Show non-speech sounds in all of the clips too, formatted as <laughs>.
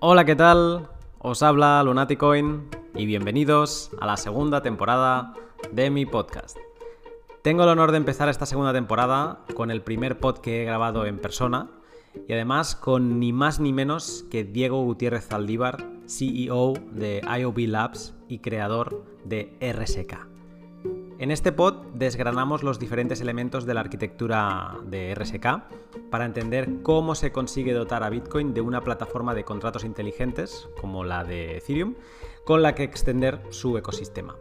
Hola, ¿qué tal? Os habla Lunaticoin y bienvenidos a la segunda temporada de mi podcast. Tengo el honor de empezar esta segunda temporada con el primer pod que he grabado en persona y además con ni más ni menos que Diego Gutiérrez Zaldívar, CEO de IOB Labs y creador de RSK. En este pod desgranamos los diferentes elementos de la arquitectura de RSK para entender cómo se consigue dotar a Bitcoin de una plataforma de contratos inteligentes, como la de Ethereum, con la que extender su ecosistema.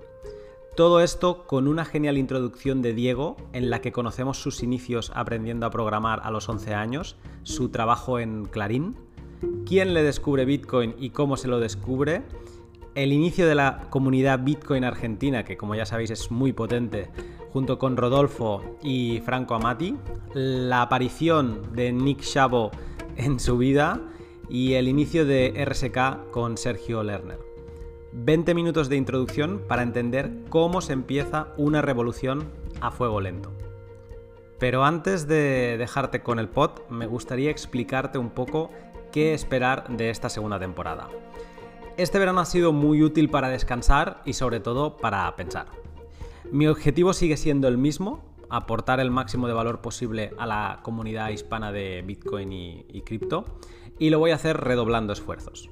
Todo esto con una genial introducción de Diego en la que conocemos sus inicios aprendiendo a programar a los 11 años, su trabajo en Clarín, quién le descubre Bitcoin y cómo se lo descubre, el inicio de la comunidad Bitcoin argentina, que como ya sabéis es muy potente, junto con Rodolfo y Franco Amati, la aparición de Nick Szabo en su vida y el inicio de RSK con Sergio Lerner. 20 minutos de introducción para entender cómo se empieza una revolución a fuego lento. Pero antes de dejarte con el pod, me gustaría explicarte un poco qué esperar de esta segunda temporada. Este verano ha sido muy útil para descansar y sobre todo para pensar. Mi objetivo sigue siendo el mismo, aportar el máximo de valor posible a la comunidad hispana de Bitcoin y, cripto, y lo voy a hacer redoblando esfuerzos.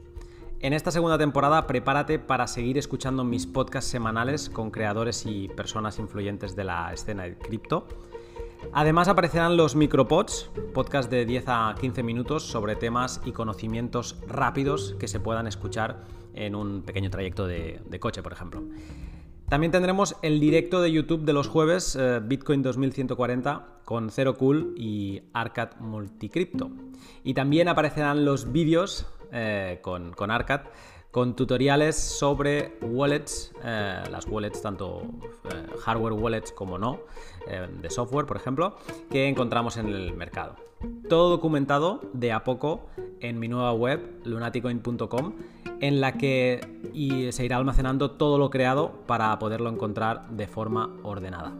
En esta segunda temporada prepárate para seguir escuchando mis podcasts semanales con creadores y personas influyentes de la escena de cripto Además aparecerán los micropods, podcast de 10 a 15 minutos sobre temas y conocimientos rápidos que se puedan escuchar en un pequeño trayecto de, coche, por ejemplo. También tendremos el directo de YouTube de los jueves, eh, Bitcoin 2140, con Zero Cool y Arcad Multicrypto. Y también aparecerán los vídeos eh, con, con Arcad con tutoriales sobre wallets, eh, las wallets tanto hardware wallets como no, eh, de software por ejemplo, que encontramos en el mercado. Todo documentado de a poco en mi nueva web, lunaticoin.com, en la que se irá almacenando todo lo creado para poderlo encontrar de forma ordenada.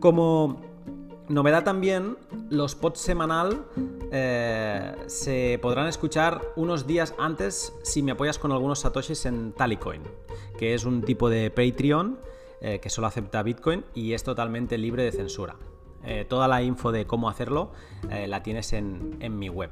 Como Novedad también, los pods semanal eh, se podrán escuchar unos días antes si me apoyas con algunos satoshis en Talicoin, que es un tipo de Patreon eh, que solo acepta Bitcoin y es totalmente libre de censura. Eh, toda la info de cómo hacerlo la tienes en, en mi web.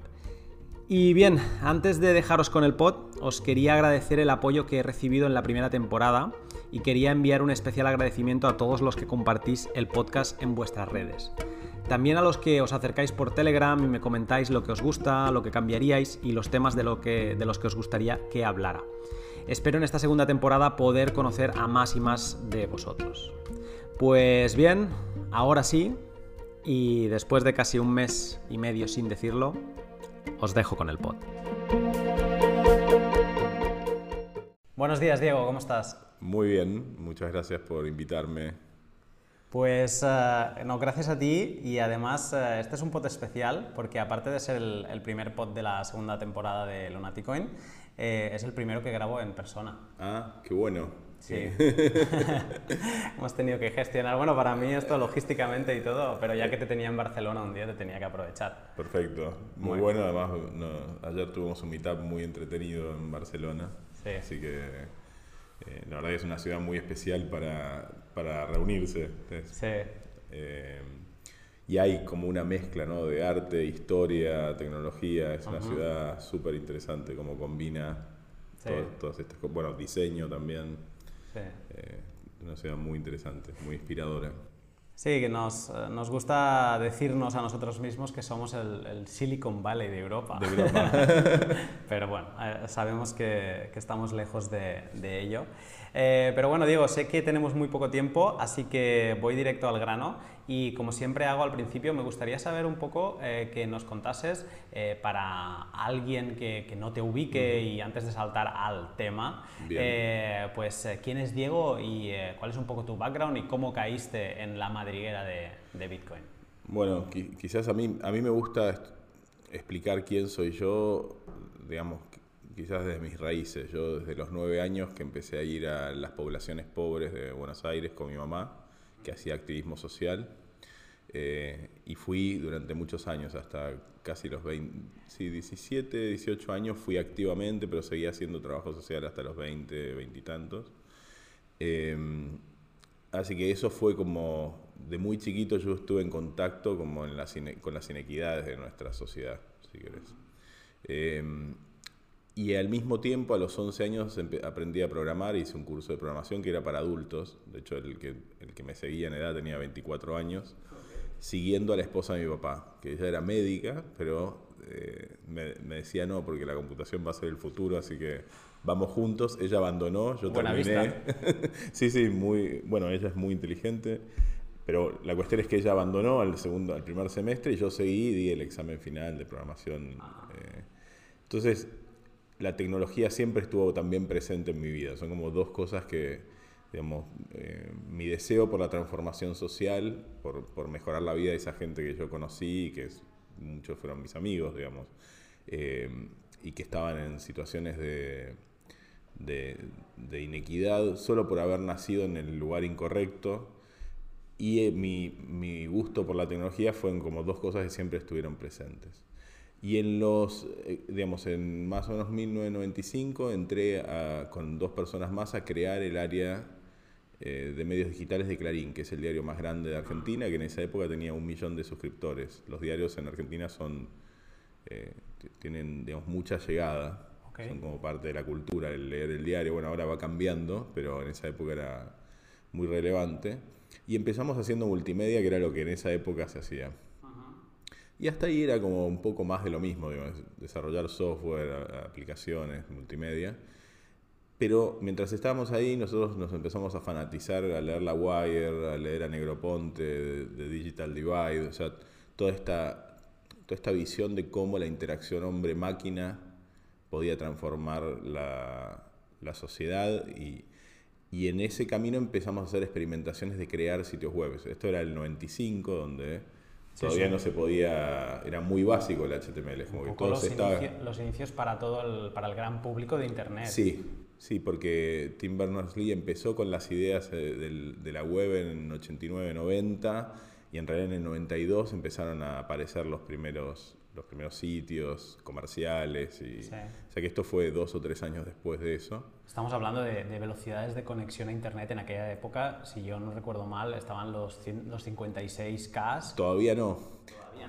Y bien, antes de dejaros con el pod, os quería agradecer el apoyo que he recibido en la primera temporada y quería enviar un especial agradecimiento a todos los que compartís el podcast en vuestras redes. También a los que os acercáis por Telegram y me comentáis lo que os gusta, lo que cambiaríais y los temas de, lo que, de los que os gustaría que hablara. Espero en esta segunda temporada poder conocer a más y más de vosotros. Pues bien, ahora sí, y después de casi un mes y medio sin decirlo, os dejo con el pod. Buenos días, Diego, ¿cómo estás? Muy bien, muchas gracias por invitarme. Pues eh, no, gracias a ti y además eh, este es un pod especial porque aparte de ser el, primer pod de la segunda temporada de Lunaticoin, eh, es el primero que grabo en persona. Ah, qué bueno. Sí. <laughs> Hemos tenido que gestionar. Bueno, para mí esto logísticamente y todo, pero ya que te tenía en Barcelona un día te tenía que aprovechar. Perfecto. Muy bueno. Además, ayer tuvimos un meetup muy entretenido en Barcelona. Sí. Así que eh, la verdad que es una ciudad muy especial para, para reunirse. Sí. Eh, y hay como una mezcla ¿no? de arte, historia, tecnología. Es una ciudad súper interesante, como combina todas estas cosas. Bueno, diseño también. Eh, una ciudad muy interesante, muy inspiradora. Sí, que nos, eh, nos, gusta decirnos a nosotros mismos que somos el, Silicon Valley de Europa. De Europa. <laughs> Pero bueno, eh, sabemos que, que estamos lejos de, de ello. Eh, pero bueno, Diego, sé que tenemos muy poco tiempo, así que voy directo al grano. Y como siempre hago al principio, me gustaría saber un poco eh, que nos contases eh, para alguien que, que, no te ubique y antes de saltar al tema, pues quién es Diego y cuál es un poco tu background y cómo caíste en la madriguera de, de Bitcoin. Bueno, quizás a mí, a mí me gusta explicar quién soy yo, digamos, quizás desde mis raíces. Yo desde los nueve años que empecé a ir a las poblaciones pobres de Buenos Aires con mi mamá, que hacía activismo social. Eh, y fui durante muchos años, hasta casi los 20, sí, 17, 18 años fui activamente, pero seguía haciendo trabajo social hasta los 20, 20 y tantos. Así que eso fue como, de muy chiquito yo estuve en contacto como con las inequidades de nuestra sociedad, si querés. Em, y al mismo tiempo, a los 11 años, aprendí a programar, hice un curso de programación que era para adultos. De hecho, el que, el que me seguía en edad tenía 24 años, siguiendo a la esposa de mi papá, que ella era médica, pero eh, me, me, decía no, porque la computación va a ser el futuro, así que vamos juntos. Ella abandonó, yo terminé. <laughs> sí, sí, muy, bueno, ella es muy inteligente. Pero la cuestión es que ella abandonó al segundo, al primer semestre y yo seguí y di el examen final de programación. Ah. Eh. entonces, la tecnología siempre estuvo también presente en mi vida. Son como dos cosas que, digamos, eh, mi deseo por la transformación social, por, mejorar la vida de esa gente que yo conocí, que muchos fueron mis amigos, digamos, eh, y que estaban en situaciones de, inequidad solo por haber nacido en el lugar incorrecto. Y eh, mi, mi gusto por la tecnología fueron como dos cosas que siempre estuvieron presentes. Y en los, eh, digamos, en más o menos 1995 entré con dos personas más a crear el área eh, de medios digitales de Clarín, que es el diario más grande de Argentina, que en esa época tenía un millón de suscriptores. Los diarios en Argentina son, eh, tienen, digamos, mucha llegada. Son como parte de la cultura el leer el diario. Bueno, ahora va cambiando, pero en esa época era muy relevante. Y empezamos haciendo multimedia, que era lo que en esa época se hacía. Y hasta ahí era como un poco más de lo mismo, desarrollar software, aplicaciones, multimedia. Pero mientras estábamos ahí, nosotros nos empezamos a fanatizar, a leer La Wire, a leer a Negroponte, de, Digital Divide, o sea, toda esta, toda esta visión de cómo la interacción hombre-máquina podía transformar la, la sociedad y, y en ese camino empezamos a hacer experimentaciones de crear sitios web. Esto era el 95, donde Todavía no se podía, era muy básico el HTML. Como que todo los, estaba... los inicios para todo el, para el gran público de Internet. Sí, sí, porque Tim Berners-Lee empezó con las ideas de, de la web en 89, 90 y en realidad en el 92 empezaron a aparecer los primeros los primeros sitios comerciales. Y, O sea que esto fue dos o tres años después de eso. Estamos hablando de, velocidades de conexión a Internet en aquella época, si yo no recuerdo mal, estaban los, los 56K. Todavía no.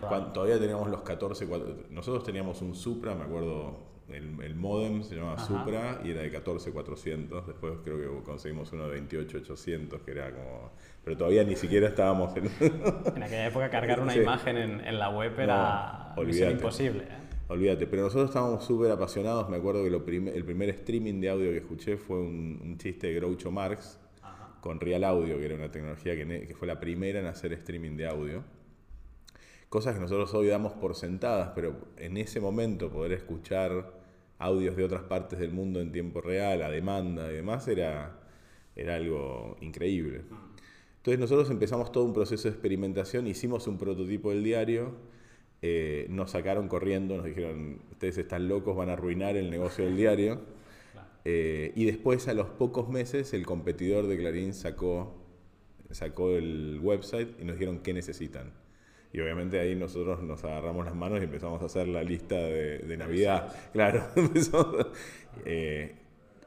Todavía, Todavía teníamos los 14. Nosotros teníamos un Supra, me acuerdo, el, el modem se llamaba Supra y era de 14400. Después creo que conseguimos uno de 28800, que era como pero todavía ni siquiera estábamos en... <laughs> en aquella época cargar una imagen en, en, la web era imposible. ¿eh? Olvídate, pero nosotros estábamos súper apasionados. Me acuerdo que lo el primer streaming de audio que escuché fue un, chiste de Groucho Marx con Real Audio, que era una tecnología que, que, fue la primera en hacer streaming de audio. Cosas que nosotros hoy damos por sentadas, pero en ese momento poder escuchar audios de otras partes del mundo en tiempo real, a demanda y demás, era, era algo increíble. Entonces nosotros empezamos todo un proceso de experimentación, hicimos un prototipo del diario, eh, nos sacaron corriendo, nos dijeron, ustedes están locos, van a arruinar el negocio del diario. Eh, y después, a los pocos meses, el competidor de Clarín sacó, sacó el website y nos dijeron qué necesitan. Y obviamente ahí nosotros nos agarramos las manos y empezamos a hacer la lista de, Navidad. Claro, <laughs> eh,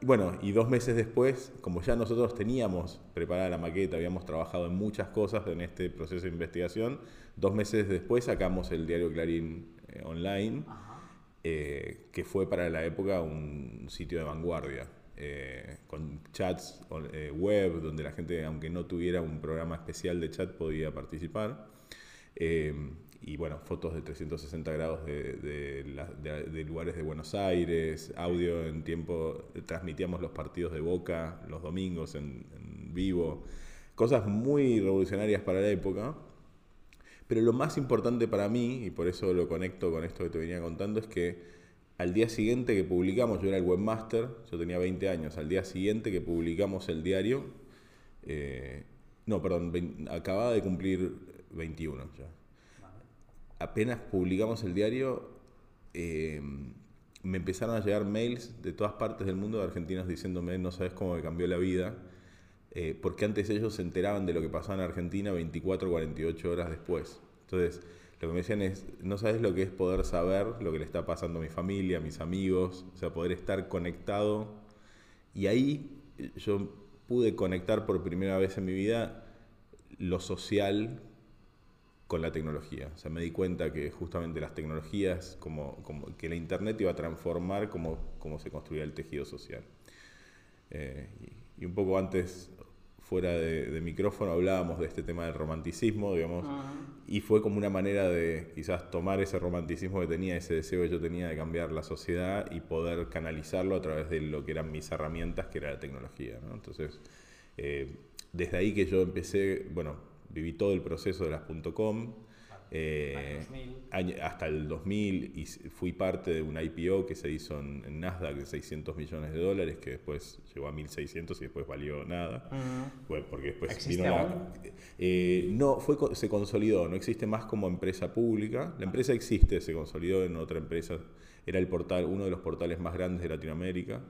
bueno, y dos meses después, como ya nosotros teníamos preparada la maqueta, habíamos trabajado en muchas cosas en este proceso de investigación, dos meses después sacamos el diario Clarín eh, online, eh, que fue para la época un sitio de vanguardia, eh, con chats web, donde la gente, aunque no tuviera un programa especial de chat, podía participar y bueno, fotos de 360 grados de, lugares de Buenos Aires, audio en tiempo, transmitíamos los partidos de Boca los domingos en, vivo, cosas muy revolucionarias para la época. Pero lo más importante para mí, y por eso lo conecto con esto que te venía contando, es que al día siguiente que publicamos, yo era el webmaster, yo tenía 20 años, al día siguiente que publicamos el diario, eh, no, perdón, acababa de cumplir 21 ya apenas publicamos el diario, eh, me empezaron a llegar mails de todas partes del mundo de argentinos diciéndome, no sabes cómo me cambió la vida. eh, porque antes ellos se enteraban de lo que pasaba en Argentina 24 48 horas después. Entonces, lo que me decían es, no sabes lo que es poder saber lo que le está pasando a mi familia, a mis amigos, o sea, poder estar conectado. Y ahí eh, yo pude conectar por primera vez en mi vida lo social con la tecnología. O sea, me di cuenta que justamente las tecnologías, como, como que la Internet iba a transformar cómo, cómo se construía el tejido social. Eh, y, un poco antes, fuera de, micrófono, hablábamos de este tema del romanticismo, digamos, y fue como una manera de quizás tomar ese romanticismo que tenía, ese deseo que yo tenía de cambiar la sociedad y poder canalizarlo a través de lo que eran mis herramientas, que era la tecnología. Entonces, eh, desde ahí que yo empecé, bueno, viví todo el proceso de las .com, eh, hasta el 2000 y fui parte de un IPO que se hizo en, Nasdaq de 600 millones de dólares, que después llegó a 1600 y después valió nada. porque después vino la, eh, no, fue, se consolidó, no existe más como empresa pública. La empresa existe, se consolidó en otra empresa. Era el portal, uno de los portales más grandes de Latinoamérica.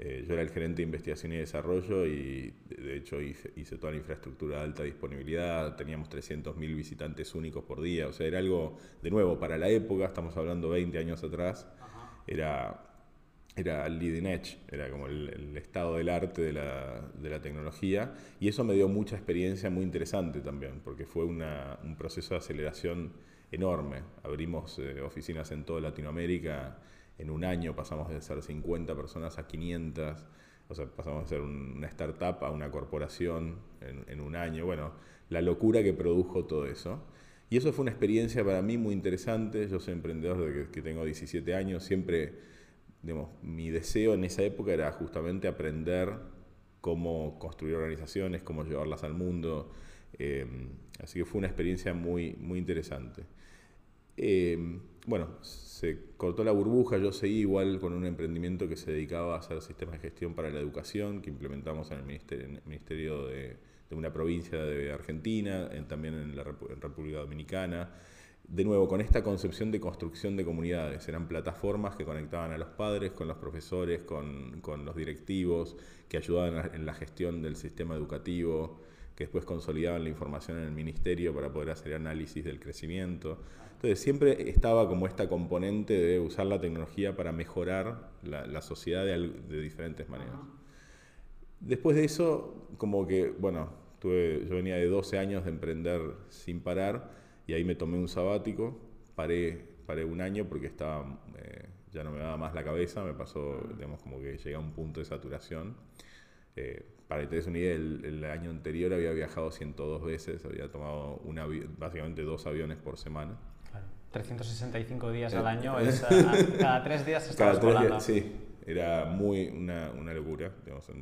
Eh, yo era el gerente de investigación y desarrollo y de hecho hice, toda la infraestructura de alta disponibilidad, teníamos 300.000 visitantes únicos por día, o sea, era algo, de nuevo, para la época, estamos hablando 20 años atrás, era era leading edge, era como el, estado del arte de la, de la, tecnología. Y eso me dio mucha experiencia muy interesante también, porque fue una, un proceso de aceleración enorme. Abrimos eh, oficinas en toda Latinoamérica en un año pasamos de ser 50 personas a 500, o sea, pasamos de ser una startup a una corporación en, un año. Bueno, la locura que produjo todo eso. Y eso fue una experiencia para mí muy interesante. Yo soy emprendedor desde que, tengo 17 años. Siempre, digamos, mi deseo en esa época era justamente aprender cómo construir organizaciones, cómo llevarlas al mundo. Eh, así que fue una experiencia muy, muy interesante. Eh, bueno, se cortó la burbuja, yo seguí igual con un emprendimiento que se dedicaba a hacer sistemas de gestión para la educación, que implementamos en el Ministerio, de, una provincia de Argentina, también en la República Dominicana. De nuevo, con esta concepción de construcción de comunidades, eran plataformas que conectaban a los padres con los profesores, con los directivos, que ayudaban en la gestión del sistema educativo, que después consolidaban la información en el ministerio para poder hacer análisis del crecimiento. Entonces siempre estaba como esta componente de usar la tecnología para mejorar la, sociedad de, diferentes maneras. Después de eso, como que, bueno, tuve, yo venía de 12 años de emprender sin parar y ahí me tomé un sabático, paré, paré un año porque estaba, eh, ya no me daba más la cabeza, me pasó, digamos, como que llegué a un punto de saturación. Eh, para que te des una idea, el, año anterior había viajado 102 veces, había tomado una, básicamente dos aviones por semana. 365 días al año, cada tres días <laughs> estabas cada tres sí, era muy una, una locura. Digamos, eh,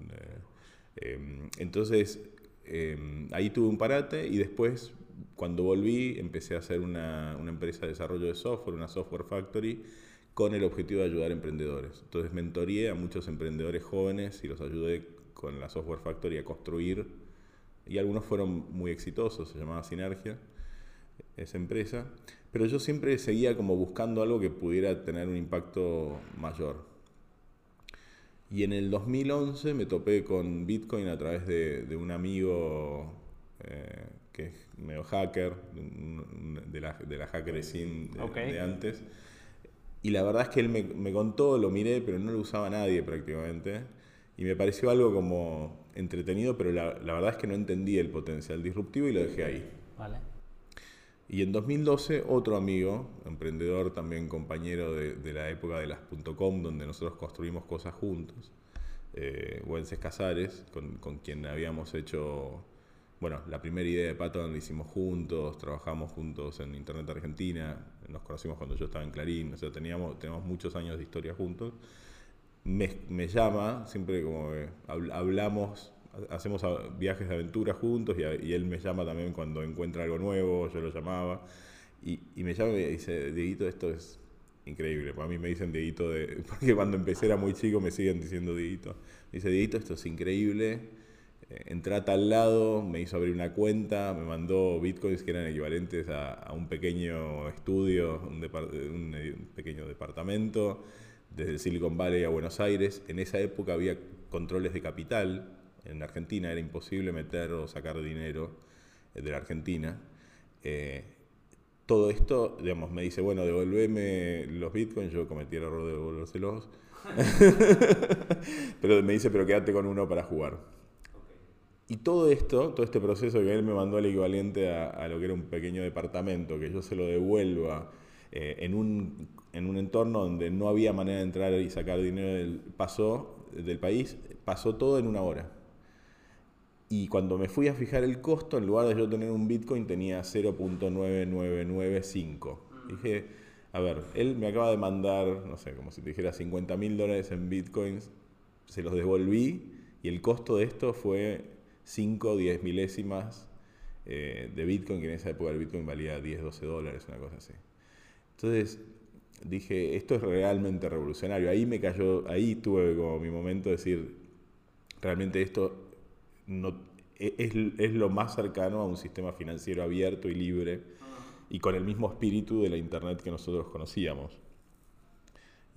em, entonces, em, ahí tuve un parate y después, cuando volví, empecé a hacer una, una, empresa de desarrollo de software, una software factory, con el objetivo de ayudar a emprendedores. Entonces, mentoreé a muchos emprendedores jóvenes y los ayudé con la software factory a construir, y algunos fueron muy exitosos, se llamaba Sinergia esa empresa, pero yo siempre seguía como buscando algo que pudiera tener un impacto mayor. Y en el 2011 me topé con Bitcoin a través de, un amigo eh, que es medio hacker, de la, de la hacker scene de, de, antes. Y la verdad es que él me, me, contó, lo miré, pero no lo usaba nadie prácticamente. Y me pareció algo como entretenido, pero la, la verdad es que no entendí el potencial disruptivo y lo dejé ahí. Vale. Y en 2012 otro amigo, emprendedor también compañero de, la época de las .com, donde nosotros construimos cosas juntos, eh, Wences Casares, con, con, quien habíamos hecho, bueno, la primera idea de Patton la hicimos juntos, trabajamos juntos en Internet Argentina, nos conocimos cuando yo estaba en Clarín, o sea, teníamos, tenemos muchos años de historia juntos. Me, me llama, siempre como hablamos hacemos viajes de aventura juntos y, él me llama también cuando encuentra algo nuevo, yo lo llamaba. Y, me llama y dice, Dieguito, esto es increíble. Para mí me dicen Dieguito, de, <laughs> porque cuando empecé era muy chico me siguen diciendo Dieguito. Me dice, Dieguito, esto es increíble. Eh, entré a tal lado, me hizo abrir una cuenta, me mandó bitcoins que eran equivalentes a, un pequeño estudio, un, un pequeño departamento, desde Silicon Valley a Buenos Aires. En esa época había controles de capital, en Argentina era imposible meter o sacar dinero de la Argentina. Eh, todo esto, digamos, me dice, bueno, devolveme los bitcoins, yo cometí el error de devolvérselos. <laughs> pero me dice, pero quédate con uno para jugar. Y todo esto, todo este proceso que él me mandó el equivalente a, lo que era un pequeño departamento, que yo se lo devuelva eh, en, un, en un entorno donde no había manera de entrar y sacar dinero del, pasó, del país, pasó todo en una hora. Y cuando me fui a fijar el costo, en lugar de yo tener un Bitcoin, tenía 0.9995. Dije, a ver, él me acaba de mandar, no sé, como si te dijera 50 mil dólares en Bitcoins, se los devolví y el costo de esto fue 5 o 10 milésimas eh, de Bitcoin, que en esa época el Bitcoin valía 10, 12 dólares, una cosa así. Entonces dije, esto es realmente revolucionario. Ahí me cayó, ahí tuve como mi momento de decir, realmente esto no, e, es, lo más cercano a un sistema financiero abierto y libre y con el mismo espíritu de la Internet que nosotros conocíamos.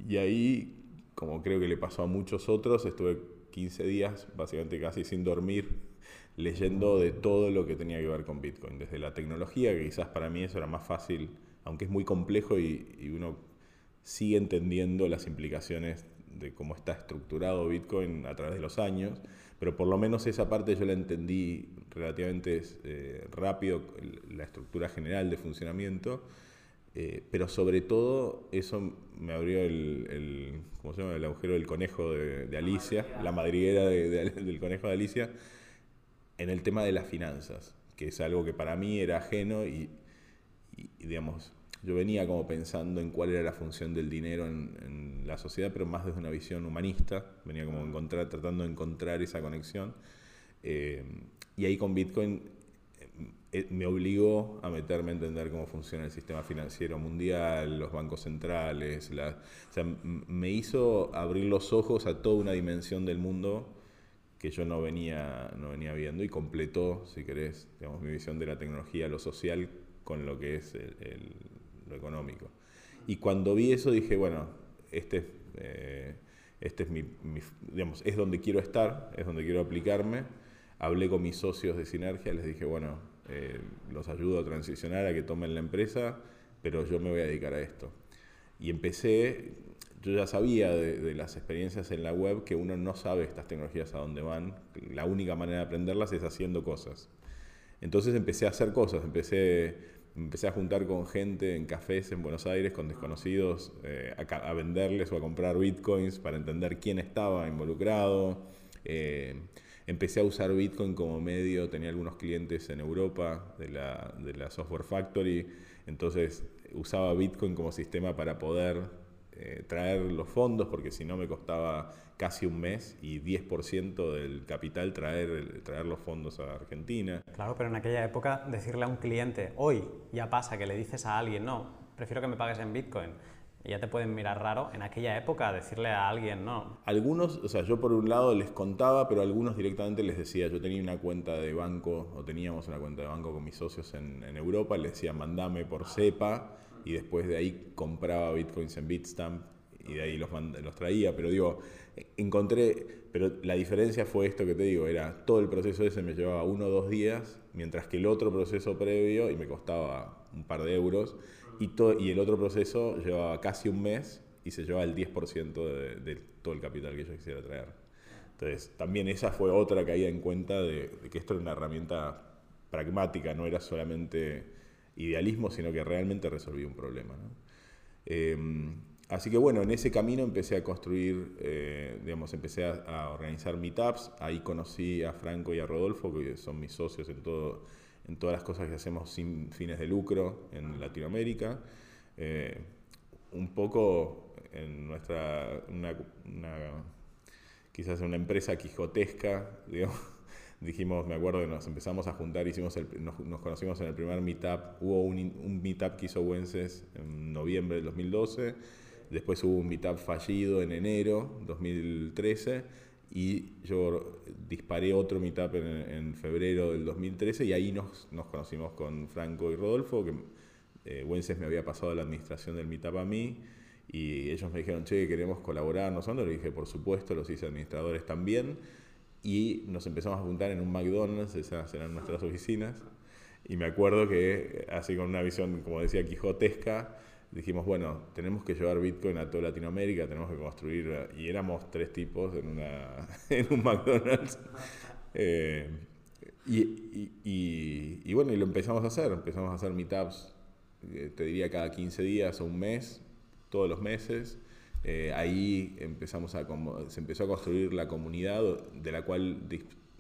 Y ahí, como creo que le pasó a muchos otros, estuve 15 días básicamente casi sin dormir leyendo de todo lo que tenía que ver con Bitcoin, desde la tecnología, que quizás para mí eso era más fácil, aunque es muy complejo y, y uno sigue entendiendo las implicaciones de cómo está estructurado Bitcoin a través de los años, pero por lo menos esa parte yo la entendí relativamente eh, rápido, la estructura general de funcionamiento, eh, pero sobre todo eso me abrió el, ¿cómo se llama? el agujero del conejo de, Alicia, la madriguera del conejo de Alicia, en el tema de las finanzas, que es algo que para mí era ajeno y, y digamos, yo venía como pensando en cuál era la función del dinero en, la sociedad, pero más desde una visión humanista, venía como encontrar, tratando de encontrar esa conexión. Eh, y ahí con Bitcoin eh, eh, me obligó a meterme a entender cómo funciona el sistema financiero mundial, los bancos centrales, o sea, me hizo abrir los ojos a toda una dimensión del mundo que yo no venía, no venía viendo y completó, si querés, digamos, mi visión de la tecnología, lo social, con lo que es lo económico. Y cuando vi eso dije, bueno, este, eh, este es mi, digamos, es donde quiero estar, es donde quiero aplicarme. Hablé con mis socios de Sinergia, les dije, bueno, eh, los ayudo a transicionar, a que tomen la empresa, pero yo me voy a dedicar a esto. Y empecé, yo ya sabía de, de, las experiencias en la web que uno no sabe estas tecnologías a dónde van. La única manera de aprenderlas es haciendo cosas. Entonces empecé a hacer cosas, empecé empecé a juntar con gente en cafés en Buenos Aires, con desconocidos, eh, a, venderles o a comprar bitcoins para entender quién estaba involucrado. Eh, empecé a usar bitcoin como medio, tenía algunos clientes en Europa de la, de la Software Factory, entonces usaba bitcoin como sistema para poder eh, traer los fondos, porque si no me costaba casi un mes y 10% del capital traer, traer los fondos a Argentina. Claro, pero en aquella época decirle a un cliente, hoy ya pasa que le dices a alguien, no, prefiero que me pagues en Bitcoin. Y ya te pueden mirar raro en aquella época decirle a alguien no. Algunos, o sea, yo por un lado les contaba, pero algunos directamente les decía, yo tenía una cuenta de banco, o teníamos una cuenta de banco con mis socios en, en Europa, les decía, mandame por CEPA y después de ahí compraba bitcoins en Bitstamp y de ahí los, los traía, pero digo, encontré, pero la diferencia fue esto que te digo, era todo el proceso ese me llevaba uno o dos días, mientras que el otro proceso previo, y me costaba un par de euros, y, todo, y el otro proceso llevaba casi un mes y se llevaba el 10% de, de, todo el capital que yo quisiera traer. Entonces, también esa fue otra caída en cuenta de, de que esto era una herramienta pragmática, no era solamente idealismo, sino que realmente resolví un problema. Em, así que bueno, en ese camino empecé a construir, eh, digamos, empecé a, organizar meetups, ahí conocí a Franco y a Rodolfo, que son mis socios en, todo, en todas las cosas que hacemos sin fines de lucro en Latinoamérica. Eh, un poco en nuestra, quizás una empresa quijotesca, <laughs> digamos, dijimos, me acuerdo que nos empezamos a juntar, hicimos nos, conocimos en el primer meetup, hubo un, un meetup que hizo Wences en noviembre del 2012, después hubo un meetup fallido en enero 2013 y yo disparé otro meetup en, en febrero del 2013 y ahí nos, nos conocimos con Franco y Rodolfo, que eh, Wences me había pasado la administración del meetup a mí y ellos me dijeron, che, queremos colaborar nosotros, le dije, por supuesto, los hice administradores también y nos empezamos a juntar en un McDonald's, esas eran nuestras oficinas. Y me acuerdo que, así con una visión, como decía, quijotesca, dijimos, bueno, tenemos que llevar Bitcoin a toda Latinoamérica, tenemos que construir, y éramos tres tipos en, una, <laughs> en un McDonald's. Eh, y, bueno, y lo empezamos a hacer, empezamos a hacer meetups, eh, te diría cada 15 días o un mes, todos los meses. Eh, ahí empezamos a, se empezó a construir la comunidad de la cual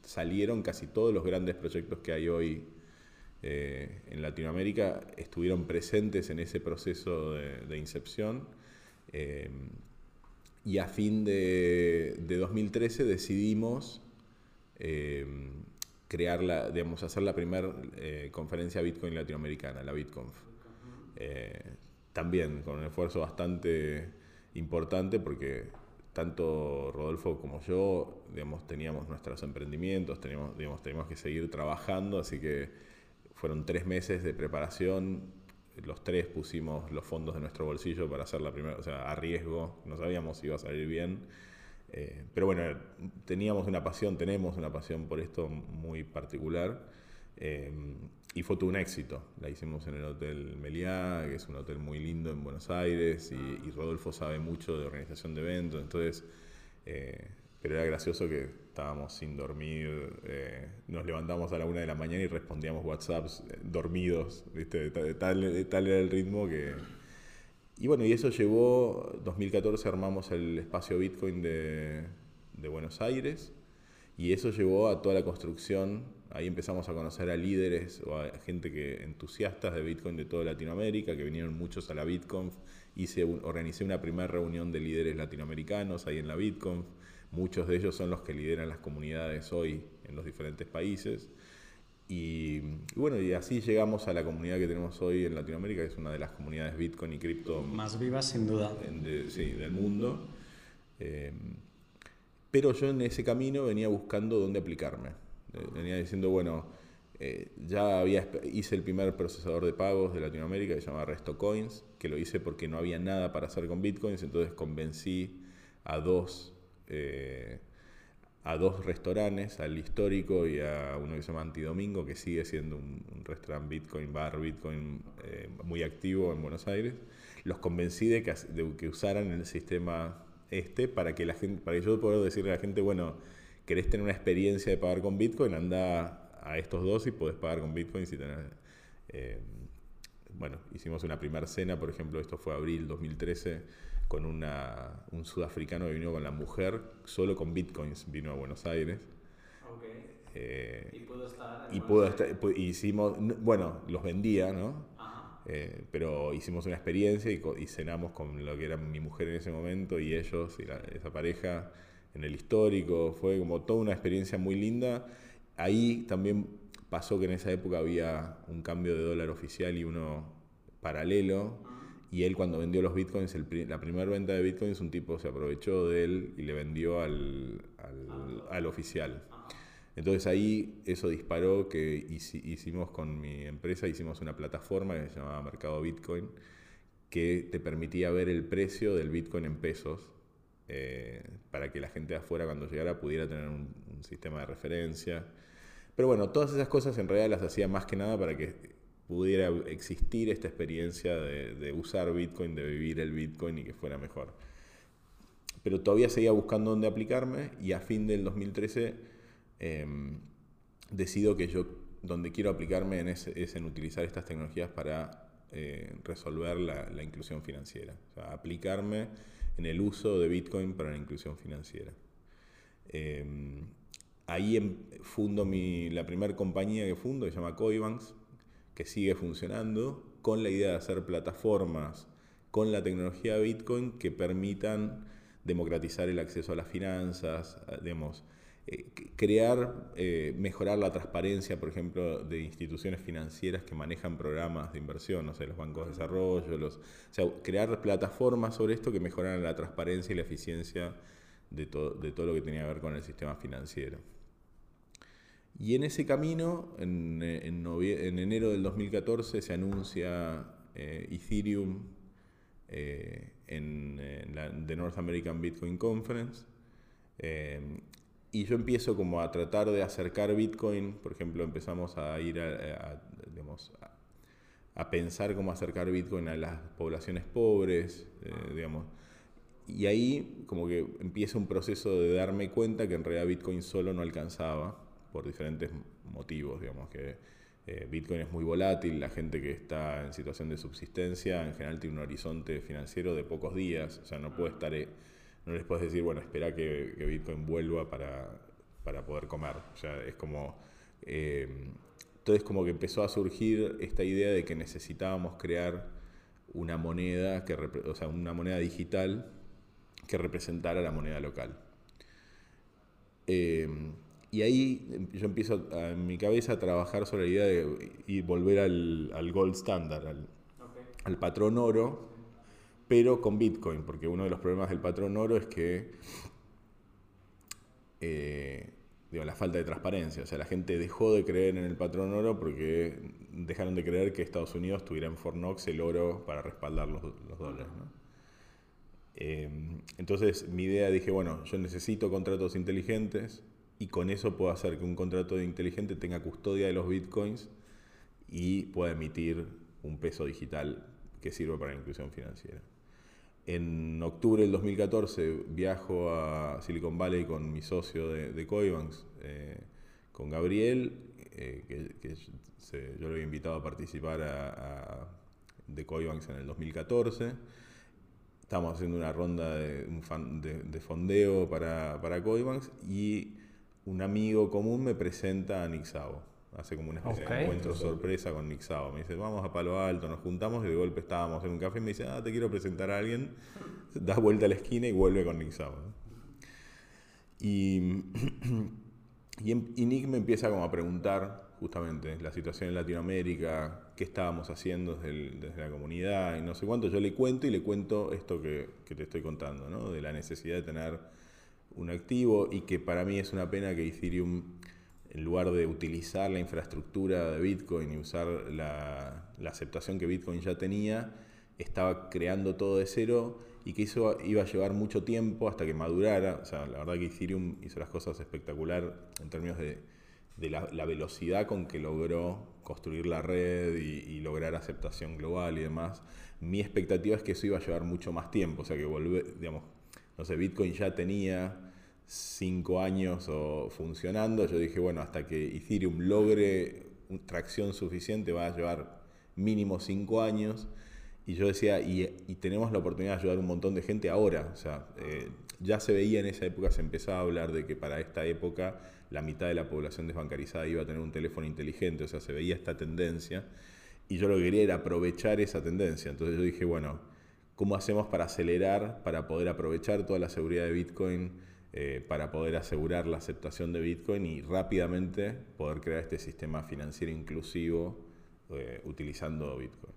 salieron casi todos los grandes proyectos que hay hoy eh, en Latinoamérica, estuvieron presentes en ese proceso de, incepción. y a fin de, de 2013 decidimos crear la, hacer la primera eh, conferencia Bitcoin latinoamericana, la BitConf. Eh, también con un esfuerzo bastante importante porque tanto Rodolfo como yo teníamos nuestros emprendimientos, teníamos, digamos, teníamos que seguir trabajando, así que fueron tres meses de preparación, los tres pusimos los fondos de nuestro bolsillo para hacer la primera, o sea, a riesgo, no sabíamos si iba a salir bien. Eh, pero bueno, teníamos una pasión, tenemos una pasión por esto muy particular. Eh, y fue todo un éxito. La hicimos en el Hotel Meliá, que es un hotel muy lindo en Buenos Aires, y, Rodolfo sabe mucho de organización de eventos, entonces, eh, pero era gracioso que estábamos sin dormir, nos levantamos a la una de la mañana y respondíamos WhatsApps dormidos, ¿viste? De, tal, de tal era el ritmo que y bueno, y eso llevó, 2014 armamos el espacio Bitcoin de, Buenos Aires y eso llevó a toda la construcción, ahí empezamos a conocer a líderes o a gente que entusiastas de Bitcoin de toda Latinoamérica, que vinieron muchos a la BitConf, hice organicé una primera reunión de líderes latinoamericanos ahí en la BitConf, muchos de ellos son los que lideran las comunidades hoy en los diferentes países. Y, bueno, y así llegamos a la comunidad que tenemos hoy en Latinoamérica, que es una de las comunidades Bitcoin y cripto más vivas, sin duda. sí, del mundo. Eh, pero yo en ese camino venía buscando dónde aplicarme. Eh, venía diciendo, bueno, eh, ya había, hice el primer procesador de pagos de Latinoamérica que se llama Resto Coins, que lo hice porque no había nada para hacer con Bitcoins, entonces convencí a dos a dos restaurantes, al histórico y a uno que se llama Antidomingo, que sigue siendo un, restaurante Bitcoin, bar Bitcoin eh, muy activo en Buenos Aires. Los convencí de que, de que usaran el sistema este para que la gente, para que yo pueda decirle a la gente, bueno, querés tener una experiencia de pagar con Bitcoin, anda a estos dos y podés pagar con Bitcoin si tenés... Eh, bueno, hicimos una primera cena, por ejemplo, esto fue abril 2013 con una, un sudafricano que vino con la mujer, solo con bitcoins vino a Buenos Aires. Eh, y pudo estar. Y pudo estar, hicimos, bueno, los vendía, ¿no? Eh, pero hicimos una experiencia y, y, cenamos con lo que era mi mujer en ese momento y ellos y esa pareja en el histórico. Fue como toda una experiencia muy linda. Ahí también pasó que en esa época había un cambio de dólar oficial y uno paralelo. Y él cuando vendió los bitcoins, la primera venta de bitcoins, un tipo se aprovechó de él y le vendió al, al, oficial. Entonces ahí eso disparó que hicimos con mi empresa, hicimos una plataforma que se llamaba Mercado Bitcoin, que te permitía ver el precio del Bitcoin en pesos, eh, para que la gente de afuera cuando llegara pudiera tener un, sistema de referencia. Pero bueno, todas esas cosas en realidad las hacía más que nada para que pudiera existir esta experiencia de, usar Bitcoin, de vivir el Bitcoin y que fuera mejor. Pero todavía seguía buscando dónde aplicarme y a fin del 2013 em, decido que yo donde quiero aplicarme es, en utilizar estas tecnologías para eh, resolver la, inclusión financiera. O sea, aplicarme en el uso de Bitcoin para la inclusión financiera. Em, ahí em, fundo mi, la primera compañía que fundo, se llama Coibanks, que sigue funcionando, con la idea de hacer plataformas con la tecnología Bitcoin que permitan democratizar el acceso a las finanzas, digamos, crear, eh, mejorar la transparencia, por ejemplo, de instituciones financieras que manejan programas de inversión, no sé, los bancos de desarrollo, los, o sea, crear plataformas sobre esto que mejoran la transparencia y la eficiencia de, de todo lo que tenía que ver con el sistema financiero. Y en ese camino, en, enero del 2014, se anuncia eh, Ethereum eh, en, la The North American Bitcoin Conference. Eh, y yo empiezo como a tratar de acercar Bitcoin, por ejemplo, empezamos a ir a, digamos, a, pensar cómo acercar Bitcoin a las poblaciones pobres, eh, digamos. Y ahí como que empieza un proceso de darme cuenta que en realidad Bitcoin solo no alcanzaba, por diferentes motivos, digamos, que eh, Bitcoin es muy volátil, la gente que está en situación de subsistencia en general tiene un horizonte financiero de pocos días, o sea, no puede estar... Eh, no les puedes decir, bueno, espera que, Bitcoin vuelva para, poder comer. O sea, es como... Eh, entonces como que empezó a surgir esta idea de que necesitábamos crear una moneda, que, o sea, una moneda digital que representara la moneda local. Eh, y ahí yo empiezo en mi cabeza a trabajar sobre la idea de volver al, gold standard, al, al patrón oro, pero con Bitcoin, porque uno de los problemas del patrón oro es que eh, digo, la falta de transparencia. O sea, la gente dejó de creer en el patrón oro porque dejaron de creer que Estados Unidos tuviera en Fornox el oro para respaldar los, dólares. Eh, entonces mi idea dije, bueno, yo necesito contratos inteligentes y con eso puedo hacer que un contrato inteligente tenga custodia de los bitcoins y pueda emitir un peso digital que sirva para la inclusión financiera. En octubre del 2014 viajo a Silicon Valley con mi socio de, de Coibanks, eh, con Gabriel, eh, que, yo lo había invitado a participar de Coibanks en el 2014. Estamos haciendo una ronda de, de, fondeo para, para Coibanks y un amigo común me presenta a Nixao hace como una especie de encuentro sorpresa con Nick Me dice, vamos a Palo Alto, nos juntamos y de golpe estábamos en un café y me dice, ah, te quiero presentar a alguien. <laughs> Da vuelta a la esquina y vuelve con Nick Y, <clears throat> y, Nick me empieza como a preguntar justamente la situación en Latinoamérica, qué estábamos haciendo desde, la comunidad y no sé cuánto. Yo le cuento y le cuento esto que, que te estoy contando, ¿no? de la necesidad de tener un activo y que para mí es una pena que Ethereum en lugar de utilizar la infraestructura de Bitcoin y usar la, aceptación que Bitcoin ya tenía, estaba creando todo de cero y que eso iba a llevar mucho tiempo hasta que madurara. O sea, la verdad que Ethereum hizo las cosas espectacular en términos de, la, velocidad con que logró construir la red y, lograr aceptación global y demás. Mi expectativa es que eso iba a llevar mucho más tiempo, o sea, que volver, digamos, no sé, Bitcoin ya tenía cinco años o funcionando, yo dije, bueno, hasta que Ethereum logre tracción suficiente va a llevar mínimo cinco años. Y yo decía, y, tenemos la oportunidad de ayudar a un montón de gente ahora. O sea, eh, ya se veía en esa época, se empezaba a hablar de que para esta época la mitad de la población desbancarizada iba a tener un teléfono inteligente. O sea, se veía esta tendencia. Y yo lo que quería era aprovechar esa tendencia. Entonces yo dije, bueno, ¿cómo hacemos para acelerar, para poder aprovechar toda la seguridad de Bitcoin? Eh, para poder asegurar la aceptación de Bitcoin y rápidamente poder crear este sistema financiero inclusivo eh, utilizando Bitcoin.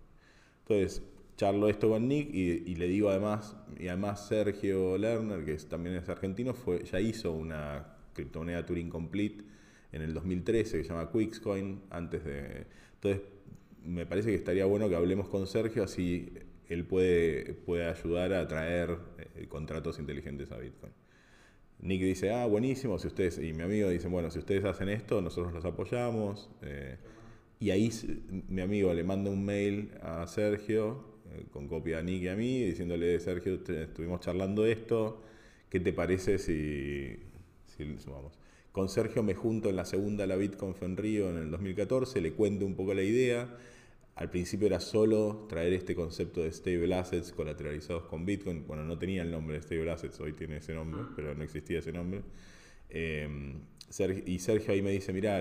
Entonces, charlo esto con Nick y, le digo además, y además Sergio Lerner, que también es argentino, ya hizo una criptomoneda Turing Complete en el 2013 que se llama Quickscoin, antes de... Entonces, me parece que estaría bueno que hablemos con Sergio, así él puede, puede ayudar a traer eh, contratos inteligentes a Bitcoin. Nick dice, ah, buenísimo, si ustedes, y mi amigo dice, bueno, si ustedes hacen esto, nosotros los apoyamos. Eh, y ahí mi amigo le manda un mail a Sergio, eh, con copia a Nick y a mí, diciéndole, Sergio, estuvimos charlando esto, ¿qué te parece si, si sumamos? Con Sergio me junto en la segunda la BitConf en Río en el 2014, le cuento un poco la idea al principio era solo traer este concepto de stable assets colateralizados con Bitcoin. Bueno, no tenía el nombre de stable assets, hoy tiene ese nombre, pero no existía ese nombre. Em, y Sergio ahí me dice, mira,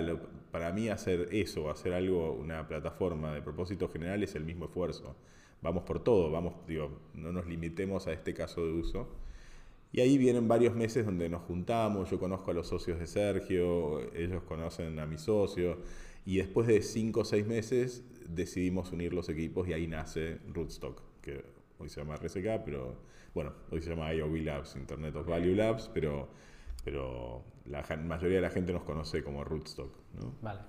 para mí hacer eso, hacer algo, una plataforma de propósito general es el mismo esfuerzo. Vamos por todo, vamos, digo, no nos limitemos a este caso de uso. Y ahí vienen varios meses donde nos juntamos, yo conozco a los socios de Sergio, ellos conocen a mis socios, y después de cinco o seis meses decidimos unir los equipos y ahí nace Rootstock, que hoy se llama RSK, pero bueno, hoy se llama IOV Labs, Internet of Value Labs, pero, pero la mayoría de la gente nos conoce como Rootstock. ¿no? Vale.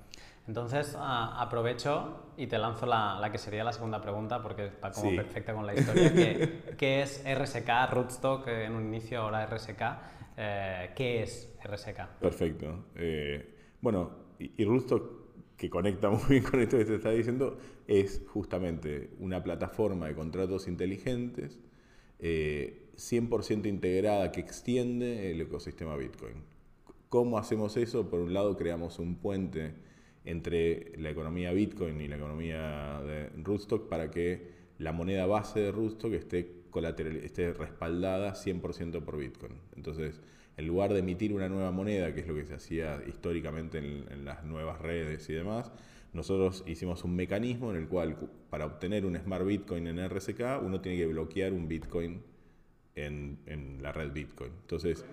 Entonces aprovecho y te lanzo la, la, que sería la segunda pregunta porque está como perfecta con la historia. ¿Qué, es RSK, Rootstock, en un inicio ahora RSK? eh, qué es RSK. Perfecto. bueno, y, y que conecta <laughs> muy bien con esto que te está diciendo, es justamente una plataforma de contratos inteligentes 100% integrada que extiende el ecosistema Bitcoin. ¿Cómo hacemos eso? Por un lado, creamos un puente entre la economía Bitcoin y la economía de Rootstock para que la moneda base de Rootstock esté, esté respaldada 100% por Bitcoin. Entonces, en lugar de emitir una nueva moneda, que es lo que se hacía históricamente en, las nuevas redes y demás, nosotros hicimos un mecanismo en el cual para obtener un Smart Bitcoin en RSK uno tiene que bloquear un Bitcoin en, en la red Bitcoin. Entonces,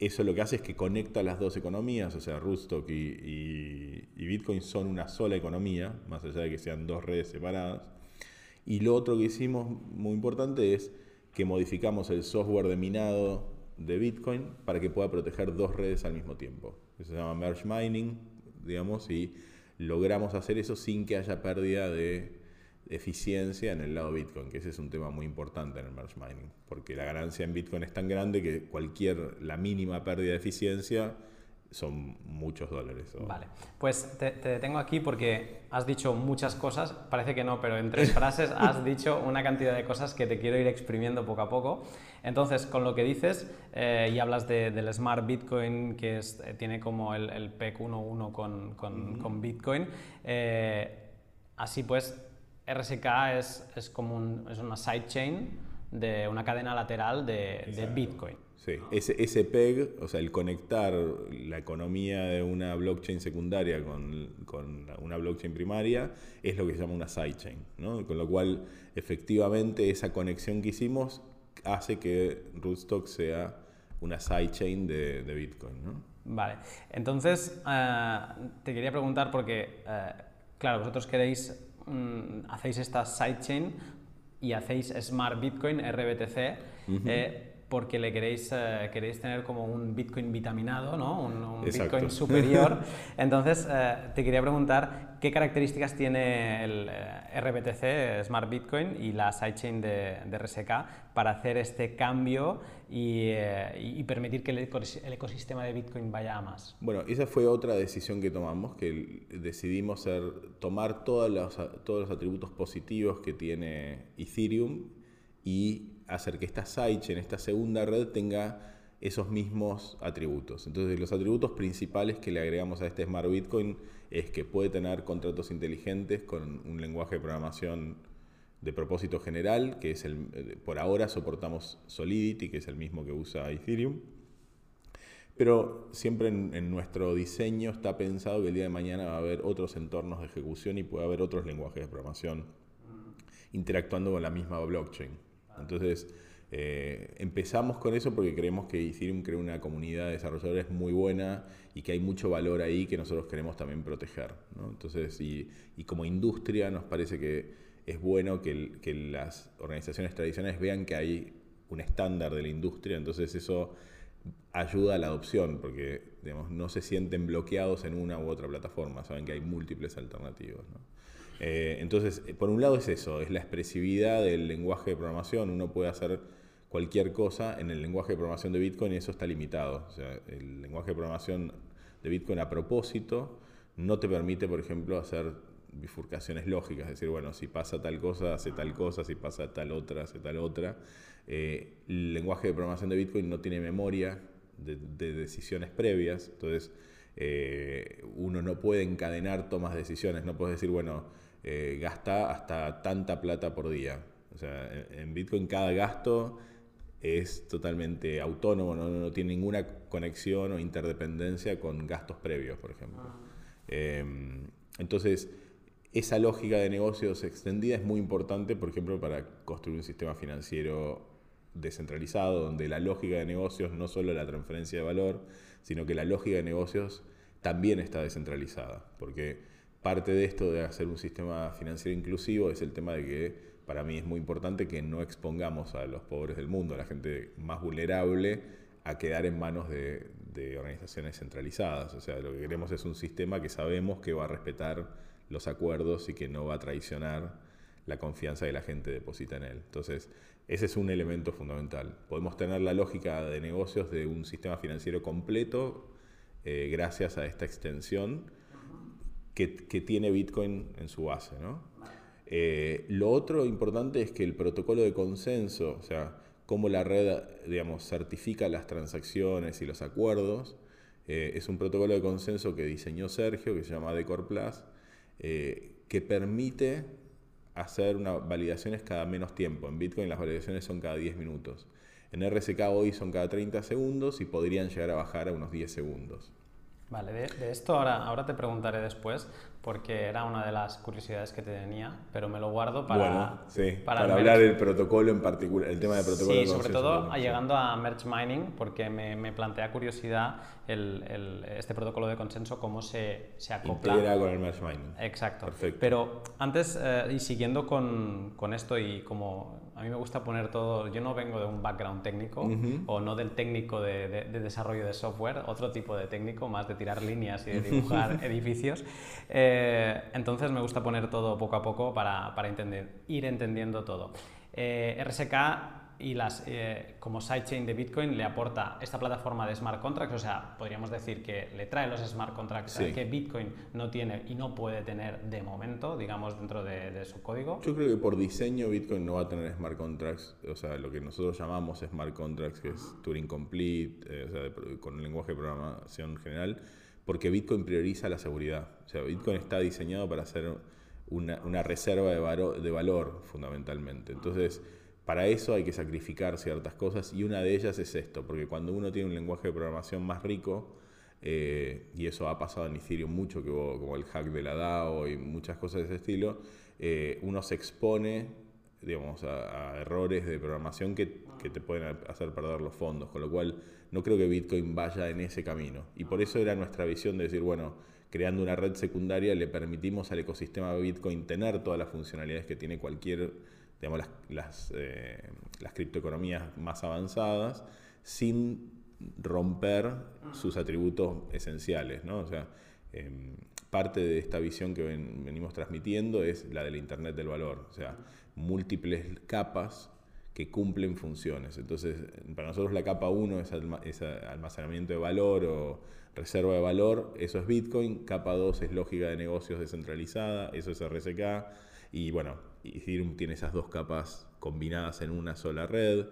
eso lo que hace es que conecta las dos economías, o sea, Rootstock y, Bitcoin son una sola economía, más allá de que sean dos redes separadas. Y lo otro que hicimos muy importante es que modificamos el software de minado de Bitcoin para que pueda proteger dos redes al mismo tiempo. Eso se llama merge mining, digamos, y logramos hacer eso sin que haya pérdida de eficiencia en el lado Bitcoin, que ese es un tema muy importante en el merge mining, porque la ganancia en Bitcoin es tan grande que cualquier, la mínima pérdida de eficiencia son muchos dólares. Vale, pues te, detengo aquí porque has dicho muchas cosas, parece que no, pero en tres <laughs> frases has dicho una cantidad de cosas que te quiero ir exprimiendo poco a poco. Entonces, con lo que dices eh, y hablas del Smart Bitcoin, que es, eh, tiene como el, el PEC 1.1 con, con, con, Bitcoin, eh, así pues RSK es, es como un, es una sidechain de una cadena lateral de, de Bitcoin. Sí, ese, ese, PEG, o sea, el conectar la economía de una blockchain secundaria con, con, una blockchain primaria es lo que se llama una sidechain, ¿no? Con lo cual, efectivamente, esa conexión que hicimos hace que Rootstock sea una sidechain de, de Bitcoin, ¿no? Vale, entonces eh, te quería preguntar porque, eh, claro, vosotros queréis Mm, hacéis esta sidechain y hacéis Smart Bitcoin, RBTC, eh, porque le queréis, eh, queréis tener como un Bitcoin vitaminado, ¿no? un, Bitcoin <laughs> superior. Entonces, eh, te quería preguntar qué características tiene el RBTC, Smart Bitcoin, y la sidechain de, de RSK para hacer este cambio eh, y, permitir que el, ecosistema de Bitcoin vaya a más. Bueno, esa fue otra decisión que tomamos, que decidimos ser, tomar todos los, todos los atributos positivos que tiene Ethereum y hacer que esta sidechain, esta segunda red, tenga esos mismos atributos. Entonces, los atributos principales que le agregamos a este Smart Bitcoin es que puede tener contratos inteligentes con un lenguaje de programación de propósito general, que es el, eh, por ahora soportamos Solidity, que es el mismo que usa Ethereum. Pero siempre en, nuestro diseño está pensado que el día de mañana va a haber otros entornos de ejecución y puede haber otros lenguajes de programación interactuando con la misma blockchain. Entonces, eh, empezamos con eso porque creemos que Ethereum crea una comunidad de desarrolladores muy buena y que hay mucho valor ahí que nosotros queremos también proteger. Entonces, y, y como industria nos parece que es bueno que, las organizaciones tradicionales vean que hay un estándar de la industria, entonces eso ayuda a la adopción, porque digamos, no se sienten bloqueados en una u otra plataforma, saben que hay múltiples alternativas. Eh, entonces, eh, por un lado es eso, es la expresividad del lenguaje de programación, uno puede hacer cualquier cosa en el lenguaje de programación de Bitcoin y eso está limitado. O sea, el lenguaje de programación de Bitcoin a propósito no te permite, por ejemplo, hacer bifurcaciones lógicas, es decir, bueno, si pasa tal cosa, hace tal cosa, si pasa tal otra, hace tal otra. Eh, el lenguaje de programación de Bitcoin no tiene memoria de, decisiones previas, entonces uno no puede encadenar tomas de decisiones, no puedes decir, bueno, eh, gasta hasta tanta plata por día. O sea, en, Bitcoin cada gasto es totalmente autónomo, no, no, tiene ninguna conexión o interdependencia con gastos previos, por ejemplo. Ah. entonces, esa lógica de negocios extendida es muy importante, por ejemplo, para construir un sistema financiero descentralizado, donde la lógica de negocios no solo la transferencia de valor, sino que la lógica de negocios también está descentralizada, porque parte de esto de hacer un sistema financiero inclusivo es el tema de que para mí es muy importante que no expongamos a los pobres del mundo, a la gente más vulnerable, a quedar en manos de, organizaciones centralizadas. O sea, lo que queremos es un sistema que sabemos que va a respetar los acuerdos y que no va a traicionar la confianza que la gente deposita en él. Entonces, ese es un elemento fundamental. Podemos tener la lógica de negocios de un sistema financiero completo eh, gracias a esta extensión que, tiene Bitcoin en su base. Eh, lo otro importante es que el protocolo de consenso, o sea, cómo la red, digamos, certifica las transacciones y los acuerdos, eh, es un protocolo de consenso que diseñó Sergio, que se llama Decor Plus, que permite hacer una, validaciones cada menos tiempo. En Bitcoin las validaciones son cada 10 minutos. En RSK hoy son cada 30 segundos y podrían llegar a bajar a unos 10 segundos. Vale, de, esto ahora, ahora te preguntaré después, porque era una de las curiosidades que te tenía, pero me lo guardo para, para, hablar del protocolo en particular, el tema del protocolo. Sí, sobre todo llegando a Merge Mining, porque me, me plantea curiosidad el, el, este protocolo de consenso, cómo se, se acopla. Integra con el Merge Mining. Exacto. Perfecto. Pero antes, eh, y siguiendo con, con esto y como a mí me gusta poner todo, yo no vengo de un background técnico o no del técnico de, desarrollo de software, otro tipo de técnico, más de tirar líneas y de <laughs> dibujar edificios. Eh, entonces me gusta poner todo poco a poco para, para entender, ir entendiendo todo. Eh, RSK y las, eh, como sidechain de Bitcoin le aporta esta plataforma de smart contracts, o sea, podríamos decir que le trae los smart contracts que Bitcoin no tiene y no puede tener de momento, digamos, dentro de, su código. Yo creo que por diseño Bitcoin no va a tener smart contracts, o sea, lo que nosotros llamamos smart contracts, que es Turing Complete, eh, o sea, con un lenguaje de programación general, porque Bitcoin prioriza la seguridad. O sea, Bitcoin está diseñado para ser una, reserva de, valor, fundamentalmente. Entonces, para eso hay que sacrificar ciertas cosas y una de ellas es esto, porque cuando uno tiene un lenguaje de programación más rico, eh, y eso ha pasado en Ethereum mucho, que como el hack de la DAO y muchas cosas de ese estilo, eh, uno se expone digamos, a, errores de programación que, te pueden hacer perder los fondos, con lo cual no creo que Bitcoin vaya en ese camino. Y por eso era nuestra visión de decir, bueno, creando una red secundaria le permitimos al ecosistema Bitcoin tener todas las funcionalidades que tiene cualquier digamos, las, eh, las, criptoeconomías más avanzadas sin romper sus atributos esenciales. ¿no? O sea, em, parte de esta visión que venimos transmitiendo es la del Internet del valor, o sea, múltiples capas que cumplen funciones. Entonces, para nosotros la capa 1 es, almacenamiento de valor o reserva de valor, eso es Bitcoin, capa 2 es lógica de negocios descentralizada, eso es RSK, y bueno, Ethereum tiene esas dos capas combinadas en una sola red.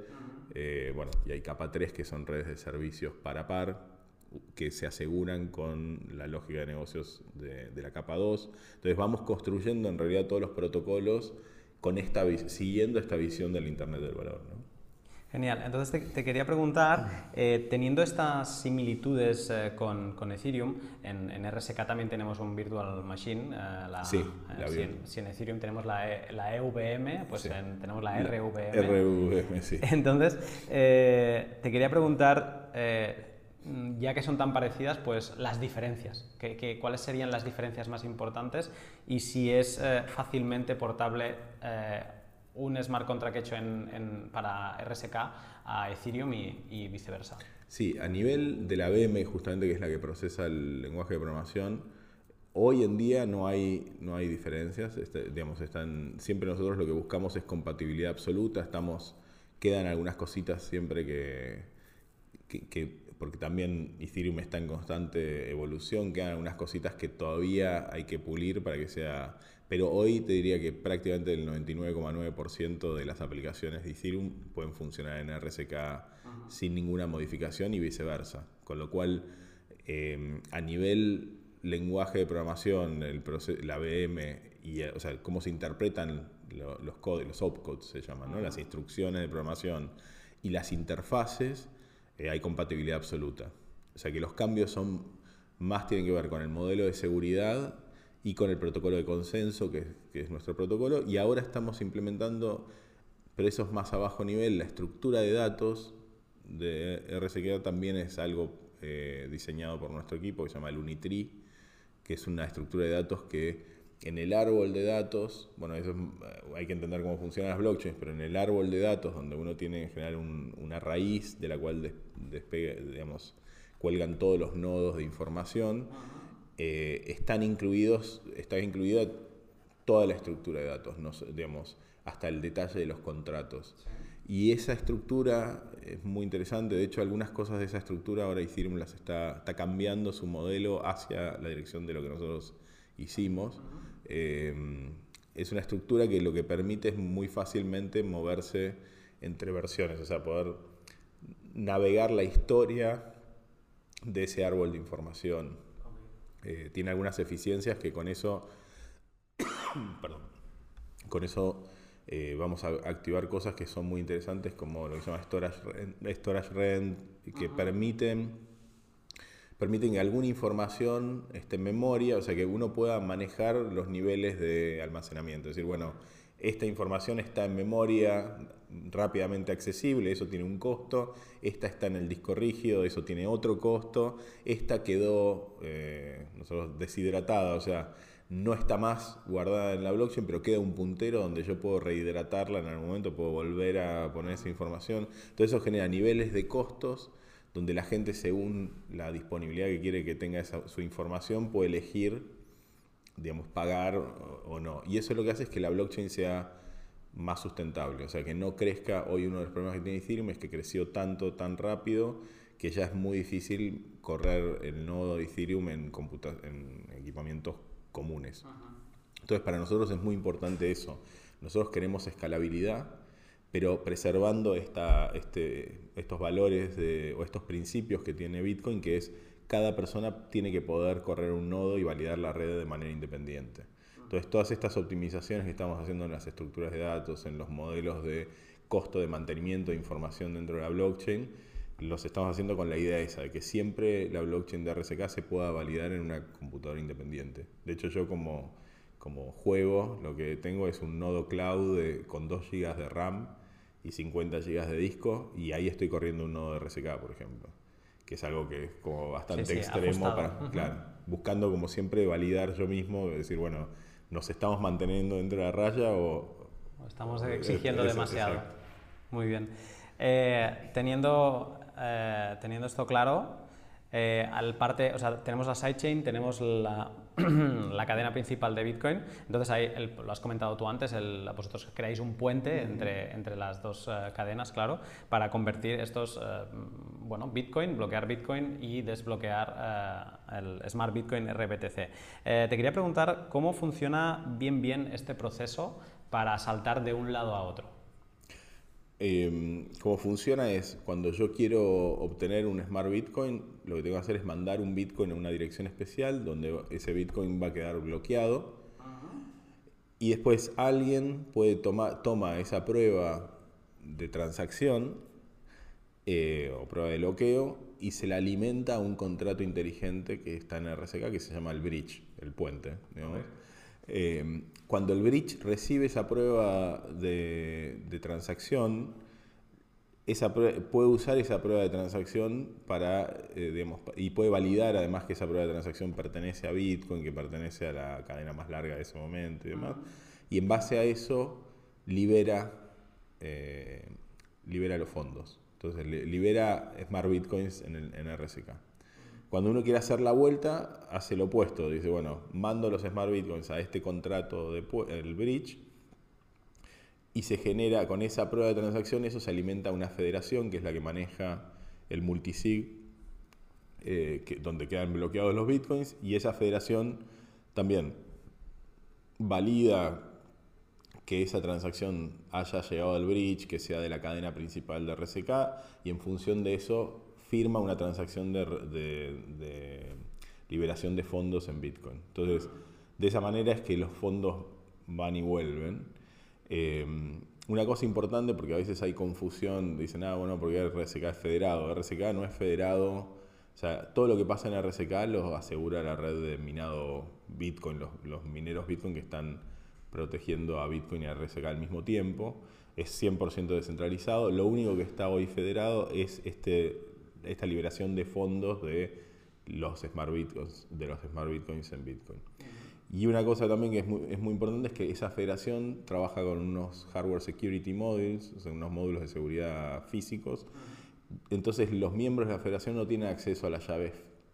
Eh, bueno, y hay capa 3 que son redes de servicios para par que se aseguran con la lógica de negocios de, la capa 2. Entonces vamos construyendo en realidad todos los protocolos con esta, siguiendo esta visión del Internet del Valor. ¿no? Genial. Entonces te, quería preguntar, eh, teniendo estas similitudes eh, con, con, Ethereum, en, en, RSK también tenemos un Virtual Machine. Eh, la, sí, la si, en, si, en, Ethereum tenemos la, e, la EVM, pues tenemos la RVM. RVM, sí. <laughs> Entonces, te quería preguntar, ya que son tan parecidas, pues las diferencias. ¿Qué, cuáles serían las diferencias más importantes? Y si es fácilmente portable un smart contract hecho en, para RSK a Ethereum y, viceversa. Sí, a nivel de la BM, justamente que es la que procesa el lenguaje de programación, hoy en día no hay, no hay diferencias. Este, digamos, están, siempre nosotros lo que buscamos es compatibilidad absoluta. Estamos, quedan algunas cositas siempre que, que, porque también Ethereum está en constante evolución, quedan algunas cositas que todavía hay que pulir para que sea pero hoy te diría que prácticamente el 99,9% de las aplicaciones de Ethereum pueden funcionar en RSK sin ninguna modificación y viceversa. Con lo cual, em, a nivel lenguaje de programación, el la VM, y, o sea, cómo se interpretan los códigos, los opcodes se llaman, ¿no? las instrucciones de programación y las interfaces, eh, hay compatibilidad absoluta. O sea que los cambios son más tienen que ver con el modelo de seguridad y con el protocolo de consenso, que, es nuestro protocolo, y ahora estamos implementando, pero eso es más a nivel, la estructura de datos de RSK también es algo eh, diseñado por nuestro equipo que se llama el Unitree, que es una estructura de datos que en el árbol de datos, bueno, eso hay que entender cómo funcionan las blockchains, pero en el árbol de datos, donde uno tiene en general una raíz de la cual digamos, cuelgan todos los nodos de información, eh, están incluidos, está incluida toda la estructura de datos, digamos, hasta el detalle de los contratos. Y esa estructura es muy interesante, de hecho algunas cosas de esa estructura ahora Ethereum las está, está cambiando su modelo hacia la dirección de lo que nosotros hicimos. Eh, es una estructura que lo que permite es muy fácilmente moverse entre versiones, o sea, poder navegar la historia de ese árbol de información. Eh, tiene algunas eficiencias que con eso, <coughs> perdón, con eso eh, vamos a activar cosas que son muy interesantes como lo que se llama storage rent, storage rent que permiten, permiten que alguna información esté en memoria, o sea que uno pueda manejar los niveles de almacenamiento. Es decir, bueno, esta información está en memoria rápidamente accesible, eso tiene un costo, esta está en el disco rígido, eso tiene otro costo, esta quedó eh, deshidratada, o sea, no está más guardada en la blockchain, pero queda un puntero donde yo puedo rehidratarla en algún momento, puedo volver a poner esa información. Todo eso genera niveles de costos donde la gente, según la disponibilidad que quiere que tenga su información, puede elegir, digamos, pagar o, no. Y eso lo que hace es que la blockchain sea más sustentable, o sea, que no crezca. Hoy uno de los problemas que tiene Ethereum es que creció tanto, tan rápido, que ya es muy difícil correr el nodo de Ethereum en, en equipamientos comunes. Entonces, para nosotros es muy importante eso. Nosotros queremos escalabilidad, pero preservando esta, este, estos valores o estos principios que tiene Bitcoin, que es cada persona tiene que poder correr un nodo y validar la red de manera independiente. Entonces, todas estas optimizaciones que estamos haciendo en las estructuras de datos, en los modelos de costo de mantenimiento de información dentro de la blockchain, los estamos haciendo con la idea esa, de que siempre la blockchain de RSK se pueda validar en una computadora independiente. De hecho, yo como, juego lo que tengo es un nodo cloud con 2 GB de RAM y 50 GB de disco, y ahí estoy corriendo un nodo de RSK, por ejemplo, que es algo que es como bastante extremo, para, claro, buscando como siempre validar yo mismo, decir, bueno, nos estamos manteniendo dentro de la raya o... estamos exigiendo demasiado. Muy bien. Eh, teniendo eh, teniendo esto claro, eh, al parte, o sea, tenemos la sidechain, tenemos la, <clears throat> la, cadena principal de Bitcoin. Entonces, ahí lo has comentado tú antes, el, vosotros creáis un puente entre, entre las dos eh, cadenas, claro, para convertir estos, bueno, Bitcoin, bloquear Bitcoin y desbloquear el Smart Bitcoin RBTC. te quería preguntar cómo funciona bien bien este proceso para saltar de un lado a otro. Eh, cómo funciona es, cuando yo quiero obtener un Smart Bitcoin, lo que tengo que hacer es mandar un Bitcoin a una dirección especial donde ese Bitcoin va a quedar bloqueado. Y después alguien puede tomar toma esa prueba de transacción eh, o prueba de bloqueo y se la alimenta a un contrato inteligente que está en RSK que se llama el bridge, el puente. Eh, cuando el bridge recibe esa prueba de, transacción, esa puede usar esa prueba de transacción para, eh, y puede validar además que esa prueba de transacción pertenece a Bitcoin, que pertenece a la cadena más larga de ese momento y demás. Y en base a eso libera, eh, libera los fondos. Entonces libera Smart Bitcoins en, el, en RSK. Cuando uno quiere hacer la vuelta, hace lo opuesto. Dice, bueno, mando los Smart Bitcoins a este contrato del bridge y se genera con esa prueba de transacción, eso se alimenta a una federación que es la que maneja el multisig, eh, donde quedan bloqueados los bitcoins, y esa federación también valida que esa transacción haya llegado al bridge, que sea de la cadena principal de RSK, y en función de eso firma una transacción de, liberación de fondos en Bitcoin. Entonces, de esa manera es que los fondos van y vuelven. Eh, una cosa importante, porque a veces hay confusión, dicen, ah, bueno, porque RSK es federado. RSK no es federado. O sea, todo lo que pasa en RSK lo asegura la red de minado Bitcoin, los, los mineros Bitcoin que están protegiendo a Bitcoin y a RSK al mismo tiempo. Es 100% descentralizado. Lo único que está hoy federado es este esta liberación de fondos de los smart bitcoins, de los smart bitcoins en Bitcoin. Y una cosa también que es muy, es muy, importante es que esa federación trabaja con unos hardware security modules, o sea, unos módulos de seguridad físicos. Entonces los miembros de la federación no tienen acceso a las llaves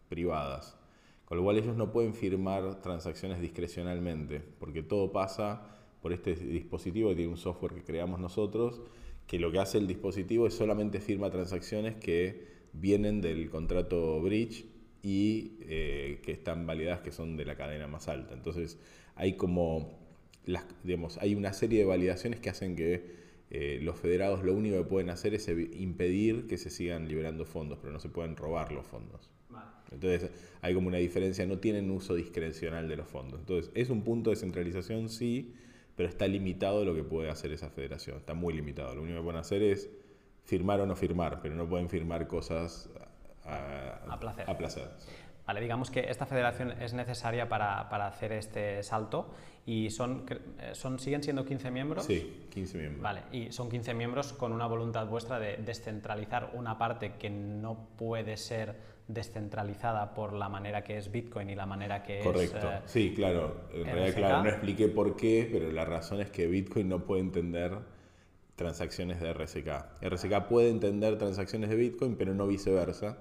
privadas. Con lo cual ellos no pueden firmar transacciones discrecionalmente, porque todo pasa por este dispositivo que tiene un software que creamos nosotros, que lo que hace el dispositivo es solamente firma transacciones que vienen del contrato bridge y eh, que están validadas que son de la cadena más alta. Entonces hay como, las, digamos, hay una serie de validaciones que hacen que eh, los federados lo único que pueden hacer es impedir que se sigan liberando fondos, pero no se pueden robar los fondos. Entonces hay como una diferencia, no tienen uso discrecional de los fondos. Entonces es un punto de centralización, sí, pero está limitado lo que puede hacer esa federación, está muy limitado. Lo único que pueden hacer es firmar o no firmar, pero no pueden firmar cosas a, placer. A placer. Vale, digamos que esta federación es necesaria para, para hacer este salto y son, eh, son, siguen siendo 15 miembros. Sí, 15 miembros. Vale, y son 15 miembros con una voluntad vuestra de descentralizar una parte que no puede ser descentralizada por la manera que es Bitcoin y la manera que es... Correcto, eh, sí, claro. En realidad, claro, no expliqué por qué, pero la razón es que Bitcoin no puede entender transacciones de RSK. RSK puede entender transacciones de Bitcoin, pero no viceversa.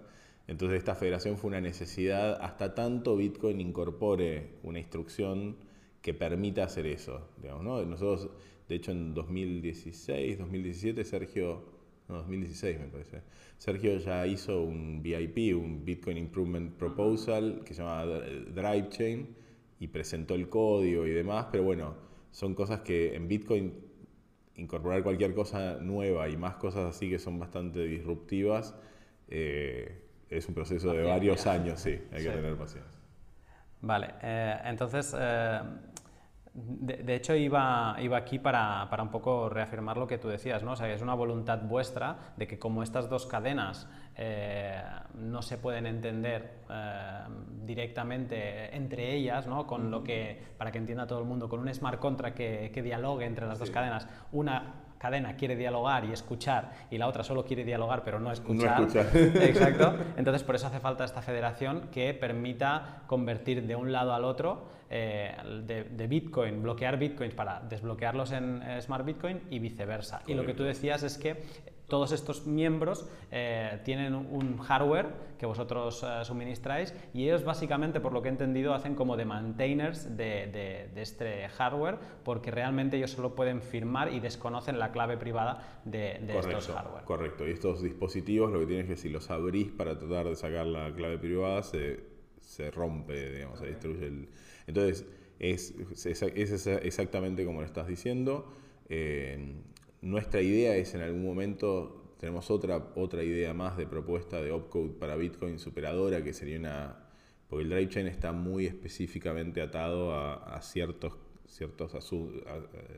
Entonces esta federación fue una necesidad hasta tanto Bitcoin incorpore una instrucción que permita hacer eso. Digamos, ¿no? Nosotros, de hecho, en 2016, 2017, Sergio, no, 2016 me parece, Sergio ya hizo un VIP, un Bitcoin Improvement Proposal, que se llama Drive Chain, y presentó el código y demás, pero bueno, son cosas que en Bitcoin incorporar cualquier cosa nueva y más cosas así que son bastante disruptivas, eh, es un proceso de varios años, sí, hay que tener paciencia. Vale, eh, entonces, eh, de, hecho iba, iba aquí para, para, un poco reafirmar lo que tú decías, ¿no? O sea, es una voluntad vuestra de que como estas dos cadenas eh, no se pueden entender directamente entre ellas, ¿no? Con lo que, para que entienda todo el mundo, con un smart contract que, que dialogue entre las dos cadenas, una cadena quiere dialogar y escuchar y la otra solo quiere dialogar pero no escuchar. No <laughs> Exacto. <laughs> Entonces por eso hace falta esta federación que permita convertir de un lado al otro eh, de, Bitcoin, bloquear Bitcoins para desbloquearlos en eh, Smart Bitcoin y viceversa. Y lo que tú decías es que todos estos miembros eh, tienen un hardware que vosotros eh, suministráis y ellos básicamente, por lo que he entendido, hacen como de maintainers de, este hardware porque realmente ellos solo pueden firmar y desconocen la clave privada de, estos hardware. Correcto, y estos dispositivos lo que tienes es que si los abrís para tratar de sacar la clave privada se, se rompe, digamos, se destruye el... Entonces, es, es, exactamente como lo estás diciendo. Eh, nuestra idea es en algún momento, tenemos otra, otra idea más de propuesta de opcode para Bitcoin superadora, que sería una... Porque el drive chain está muy específicamente atado a, ciertos, ciertos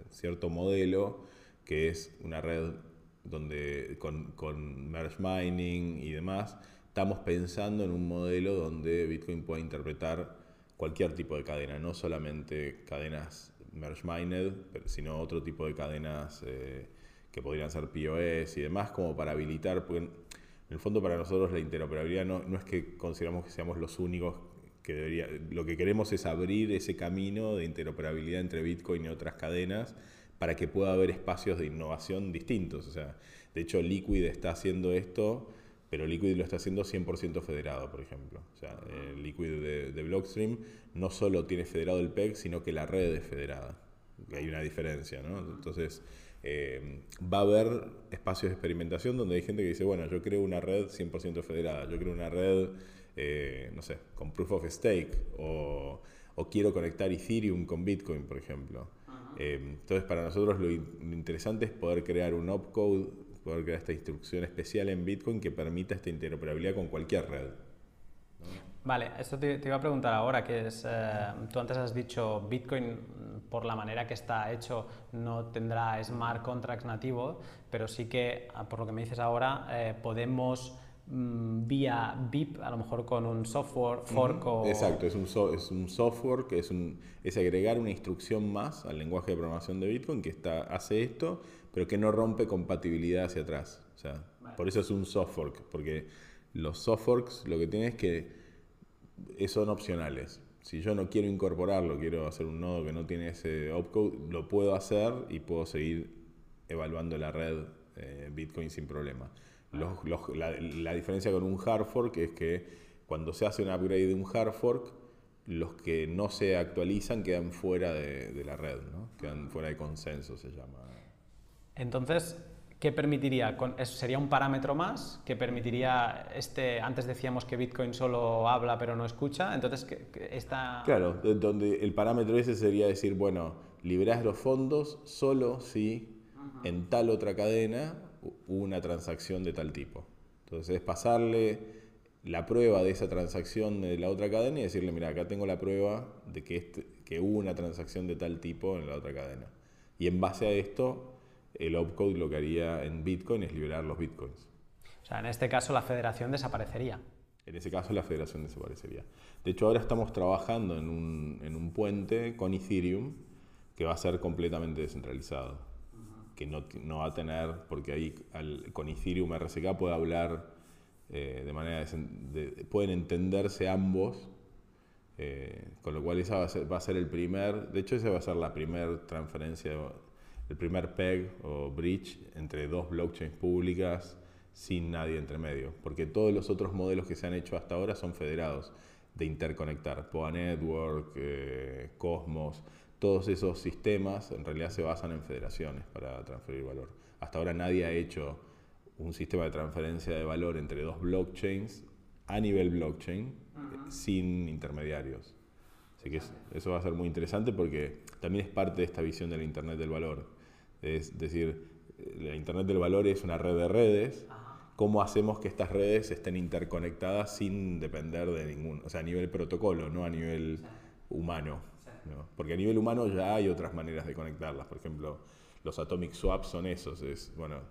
cierto modelo, que es una red donde con, con merge mining y demás, estamos pensando en un modelo donde Bitcoin pueda interpretar cualquier tipo de cadena, no solamente cadenas merge mined, sino otro tipo de cadenas eh, que podrían ser POS y demás, como para habilitar, porque en el fondo para nosotros la interoperabilidad no, no es que consideramos que seamos los únicos que debería, lo que queremos es abrir ese camino de interoperabilidad entre Bitcoin y otras cadenas para que pueda haber espacios de innovación distintos. O sea, de hecho Liquid está haciendo esto, pero Liquid lo está haciendo 100% federado, por ejemplo. O sea, el Liquid de, de Blockstream no solo tiene federado el PEG, sino que la red es federada. Hay una diferencia, ¿no? Entonces, eh, va a haber espacios de experimentación donde hay gente que dice, bueno, yo creo una red 100% federada, yo creo una red, eh, no sé, con proof of stake, o, quiero conectar Ethereum con Bitcoin, por ejemplo. Eh, entonces, para nosotros lo, interesante es poder crear un opcode, poder crear esta instrucción especial en Bitcoin que permita esta interoperabilidad con cualquier red. Vale, esto te, iba a preguntar ahora, que es, eh, tú antes has dicho Bitcoin por la manera que está hecho no tendrá smart contracts nativos, pero sí que, ah, por lo que me dices ahora, eh, podemos mm, vía BIP, a lo mejor con un software fork o... Exacto, es un, es un software que es, un, es agregar una instrucción más al lenguaje de programación de Bitcoin que está, hace esto, pero que no rompe compatibilidad hacia atrás. O sea, por eso es un software, porque los softworks lo que tienen es que son opcionales. Si yo no quiero incorporarlo, quiero hacer un nodo que no tiene ese opcode, lo puedo hacer y puedo seguir evaluando la red eh, Bitcoin sin problema. la, diferencia con un hard fork es que cuando se hace un upgrade de un hard fork, los que no se actualizan quedan fuera de, la red, ¿no? quedan fuera de consenso, se llama. Entonces, ¿qué permitiría? ¿Sería un parámetro más que permitiría, este, antes decíamos que Bitcoin solo habla pero no escucha, entonces esta... Claro, donde el parámetro ese sería decir, bueno, liberás los fondos solo si en tal otra cadena hubo una transacción de tal tipo. Entonces es pasarle la prueba de esa transacción de la otra cadena y decirle, mira, acá tengo la prueba de que, este, que hubo una transacción de tal tipo en la otra cadena. Y en base a esto, el opcode lo que haría en Bitcoin es liberar los Bitcoins. O sea, en este caso la federación desaparecería. En ese caso la federación desaparecería. De hecho, ahora estamos trabajando en un, en un puente con Ethereum que va a ser completamente descentralizado. Que no, no, va a tener, porque ahí con Ethereum RSK puede hablar eh, de manera de, pueden entenderse ambos, eh, con lo cual esa va a, ser, el primer, de hecho esa va a ser la primera transferencia, el primer PEG o bridge entre dos blockchains públicas sin nadie entre medio, porque todos los otros modelos que se han hecho hasta ahora son federados de interconectar, POA Network, eh, Cosmos, todos esos sistemas en realidad se basan en federaciones para transferir valor. Hasta ahora nadie ha hecho un sistema de transferencia de valor entre dos blockchains a nivel blockchain sin intermediarios. Así que eso va a ser muy interesante porque también es parte de esta visión del Internet del Valor. Es decir, la Internet del Valor es una red de redes. ¿Cómo hacemos que estas redes estén interconectadas sin depender de ningún, o sea, a nivel protocolo, no a nivel humano? Porque a nivel humano ya hay otras maneras de conectarlas. Por ejemplo, los atomic swaps son esos. Es, bueno,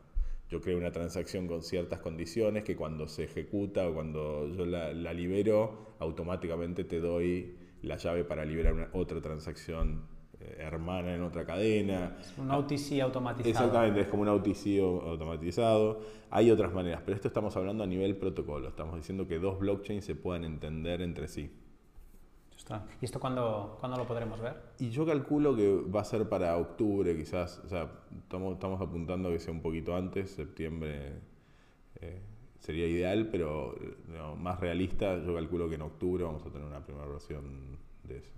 yo creo una transacción con ciertas condiciones que cuando se ejecuta o cuando yo la, libero, automáticamente te doy la llave para liberar una, otra transacción hermana en otra cadena. Es un OTC automatizado. Exactamente, es como un OTC automatizado. Hay otras maneras, pero esto estamos hablando a nivel protocolo. Estamos diciendo que dos blockchains se puedan entender entre sí. ¿Y esto cuándo, lo podremos ver? Y yo calculo que va a ser para octubre, quizás. O sea, estamos, estamos apuntando a que sea un poquito antes, septiembre eh, sería ideal, pero más realista, yo calculo que en octubre vamos a tener una primera versión de eso.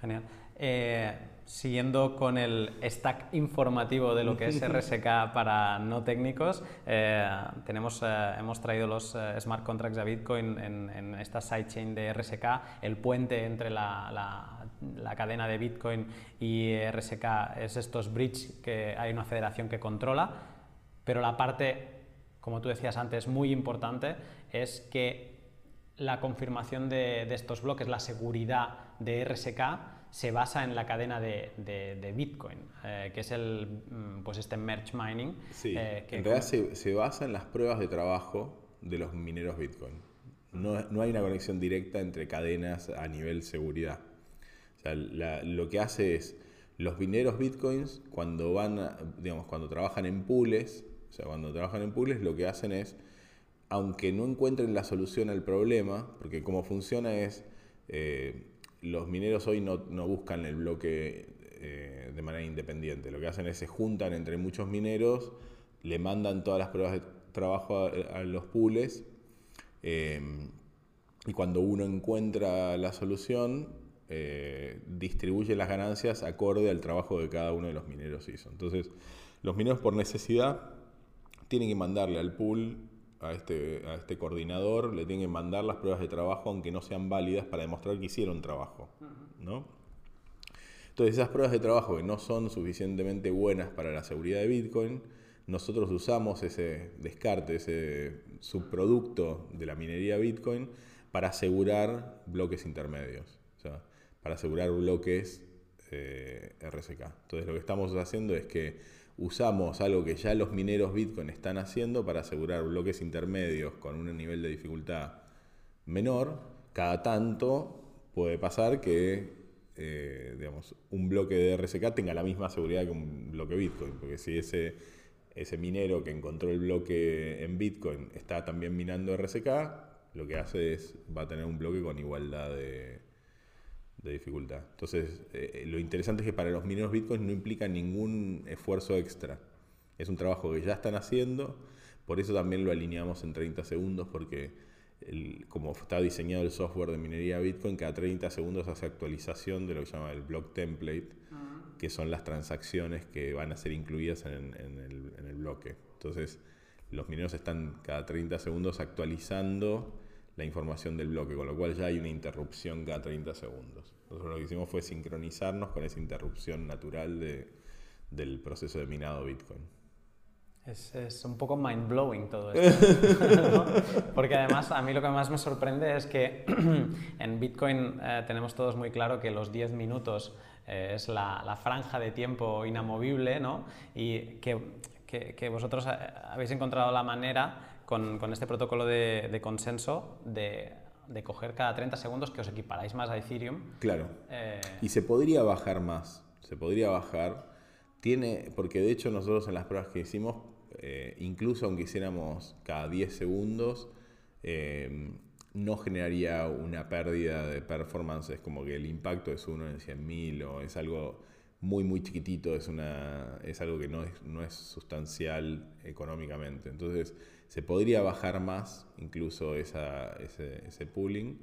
Genial. Eh, siguiendo con el stack informativo de lo que es <laughs> RSK para no técnicos, eh, tenemos, eh, hemos traído los smart contracts a Bitcoin en, esta sidechain de RSK, el puente entre la, la, cadena de Bitcoin y RSK es estos bridge que hay una federación que controla, pero la parte, como tú decías antes, muy importante es que la confirmación de, de estos bloques, la seguridad de RSK, se basa en la cadena de, de, Bitcoin, eh, que es el, mm, pues este merge mining. Sí, eh, que en realidad se, se, basa en las pruebas de trabajo de los mineros Bitcoin. No, no hay una conexión directa entre cadenas a nivel seguridad. O sea, lo que hace es, los mineros Bitcoins, cuando van, digamos, cuando trabajan en pools, o sea, cuando trabajan en pools, lo que hacen es, aunque no encuentren la solución al problema, porque cómo funciona es, eh, los mineros hoy no, buscan el bloque eh, de manera independiente. Lo que hacen es se juntan entre muchos mineros, le mandan todas las pruebas de trabajo a, los pools eh, y cuando uno encuentra la solución, eh, distribuye las ganancias acorde al trabajo que cada uno de los mineros hizo. Entonces, los mineros por necesidad tienen que mandarle al pool a este, a este coordinador, le tienen que mandar las pruebas de trabajo aunque no sean válidas para demostrar que hicieron trabajo. ¿no? Entonces esas pruebas de trabajo que no son suficientemente buenas para la seguridad de Bitcoin, nosotros usamos ese descarte, ese subproducto de la minería Bitcoin para asegurar bloques intermedios, o sea, para asegurar bloques eh, RSK. Entonces lo que estamos haciendo es que usamos algo que ya los mineros Bitcoin están haciendo para asegurar bloques intermedios con un nivel de dificultad menor. Cada tanto puede pasar que eh, digamos, un bloque de RSK tenga la misma seguridad que un bloque Bitcoin, porque si ese, ese minero que encontró el bloque en Bitcoin está también minando RSK, lo que hace es va a tener un bloque con igualdad de, de dificultad. Entonces, eh, lo interesante es que para los mineros Bitcoin no implica ningún esfuerzo extra. Es un trabajo que ya están haciendo, por eso también lo alineamos en 30 segundos, porque como está diseñado el software de minería Bitcoin, cada 30 segundos hace actualización de lo que se llama el block template, que son las transacciones que van a ser incluidas en, el, en el bloque. Entonces, los mineros están cada 30 segundos actualizando la información del bloque, con lo cual ya hay una interrupción cada 30 segundos. Nosotros lo que hicimos fue sincronizarnos con esa interrupción natural de, del proceso de minado Bitcoin. Es, es, un poco mind blowing todo esto. <laughs> Porque además a mí lo que más me sorprende es que <clears throat> en Bitcoin eh, tenemos todos muy claro que los 10 minutos eh, es la, la, franja de tiempo inamovible ¿no? y que, que, que, vosotros eh, habéis encontrado la manera con, con este protocolo de, de consenso de, de, coger cada 30 segundos que os equiparáis más a Ethereum. Claro. Y se podría bajar más. Se podría bajar. Tiene, porque de hecho nosotros en las pruebas que hicimos eh, incluso aunque hiciéramos cada 10 segundos, eh, no generaría una pérdida de performance, es como que el impacto es uno en 100.000 o es algo muy muy chiquitito, es, una, es algo que no es, no es sustancial económicamente. Entonces se podría bajar más incluso esa, ese, ese pooling.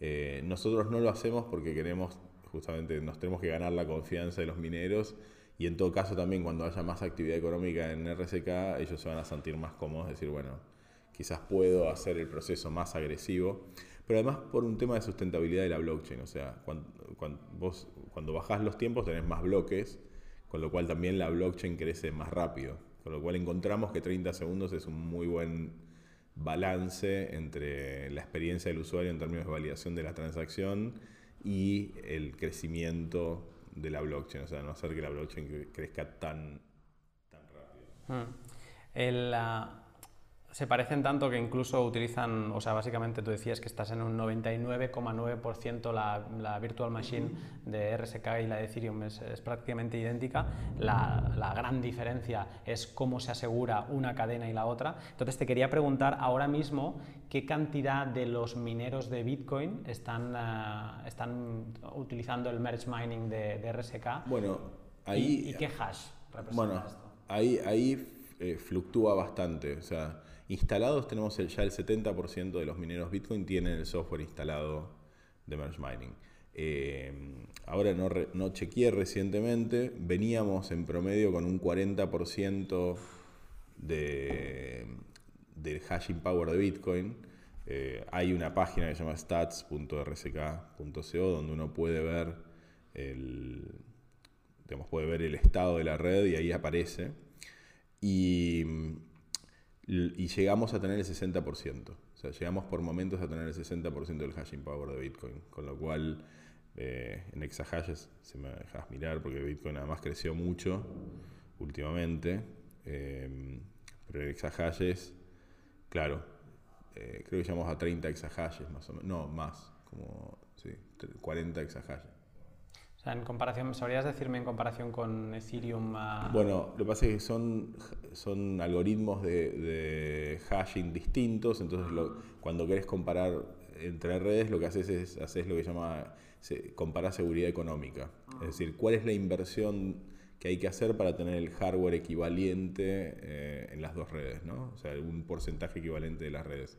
Eh, nosotros no lo hacemos porque queremos, justamente nos tenemos que ganar la confianza de los mineros y en todo caso también cuando haya más actividad económica en RSK, ellos se van a sentir más cómodos, decir, bueno, quizás puedo hacer el proceso más agresivo, pero además por un tema de sustentabilidad de la blockchain, o sea, cuando, cuando, cuando bajás los tiempos tenés más bloques, con lo cual también la blockchain crece más rápido, con lo cual encontramos que 30 segundos es un muy buen balance entre la experiencia del usuario en términos de validación de la transacción y el crecimiento de la blockchain, o sea, no hacer que la blockchain crezca tan, tan rápido. Hmm. El, se parecen tanto que incluso utilizan, o sea, básicamente tú decías que estás en un 99,9% la, la, virtual machine de RSK y la de Ethereum es, prácticamente idéntica. La, la, gran diferencia es cómo se asegura una cadena y la otra. Entonces te quería preguntar ahora mismo qué cantidad de los mineros de Bitcoin están, uh, están utilizando el merge mining de, de RSK. Bueno, ahí... ¿Y, qué hash representa bueno, esto? Ahí, ahí eh, fluctúa bastante, o sea Instalados tenemos ya el 70% de los mineros Bitcoin tienen el software instalado de Merge Mining. Eh, ahora no, chequeé recientemente, veníamos en promedio con un 40% de, del hashing power de Bitcoin. Eh, hay una página que se llama stats.rsk.co donde uno puede ver el, puede ver el estado de la red y ahí aparece. Y y llegamos a tener el 60%. O sea, llegamos por momentos a tener el 60% del hashing power de Bitcoin, con lo cual eh, en exahashes, se me dejas mirar, porque Bitcoin además creció mucho últimamente, eh, pero en exahashes, claro, eh, creo que llegamos a 30 exahashes más o menos, no, más, como sí, 40 exahashes. O sea, en comparación, ¿sabrías decirme en comparación con Ethereum? Bueno, lo que pasa es que son, son algoritmos de, de hashing distintos, entonces cuando querés comparar entre redes, lo que haces es haces lo que se llama comparar seguridad económica. Es decir, cuál es la inversión que hay que hacer para tener el hardware equivalente eh, en las dos redes, ¿no? O sea, un porcentaje equivalente de las redes.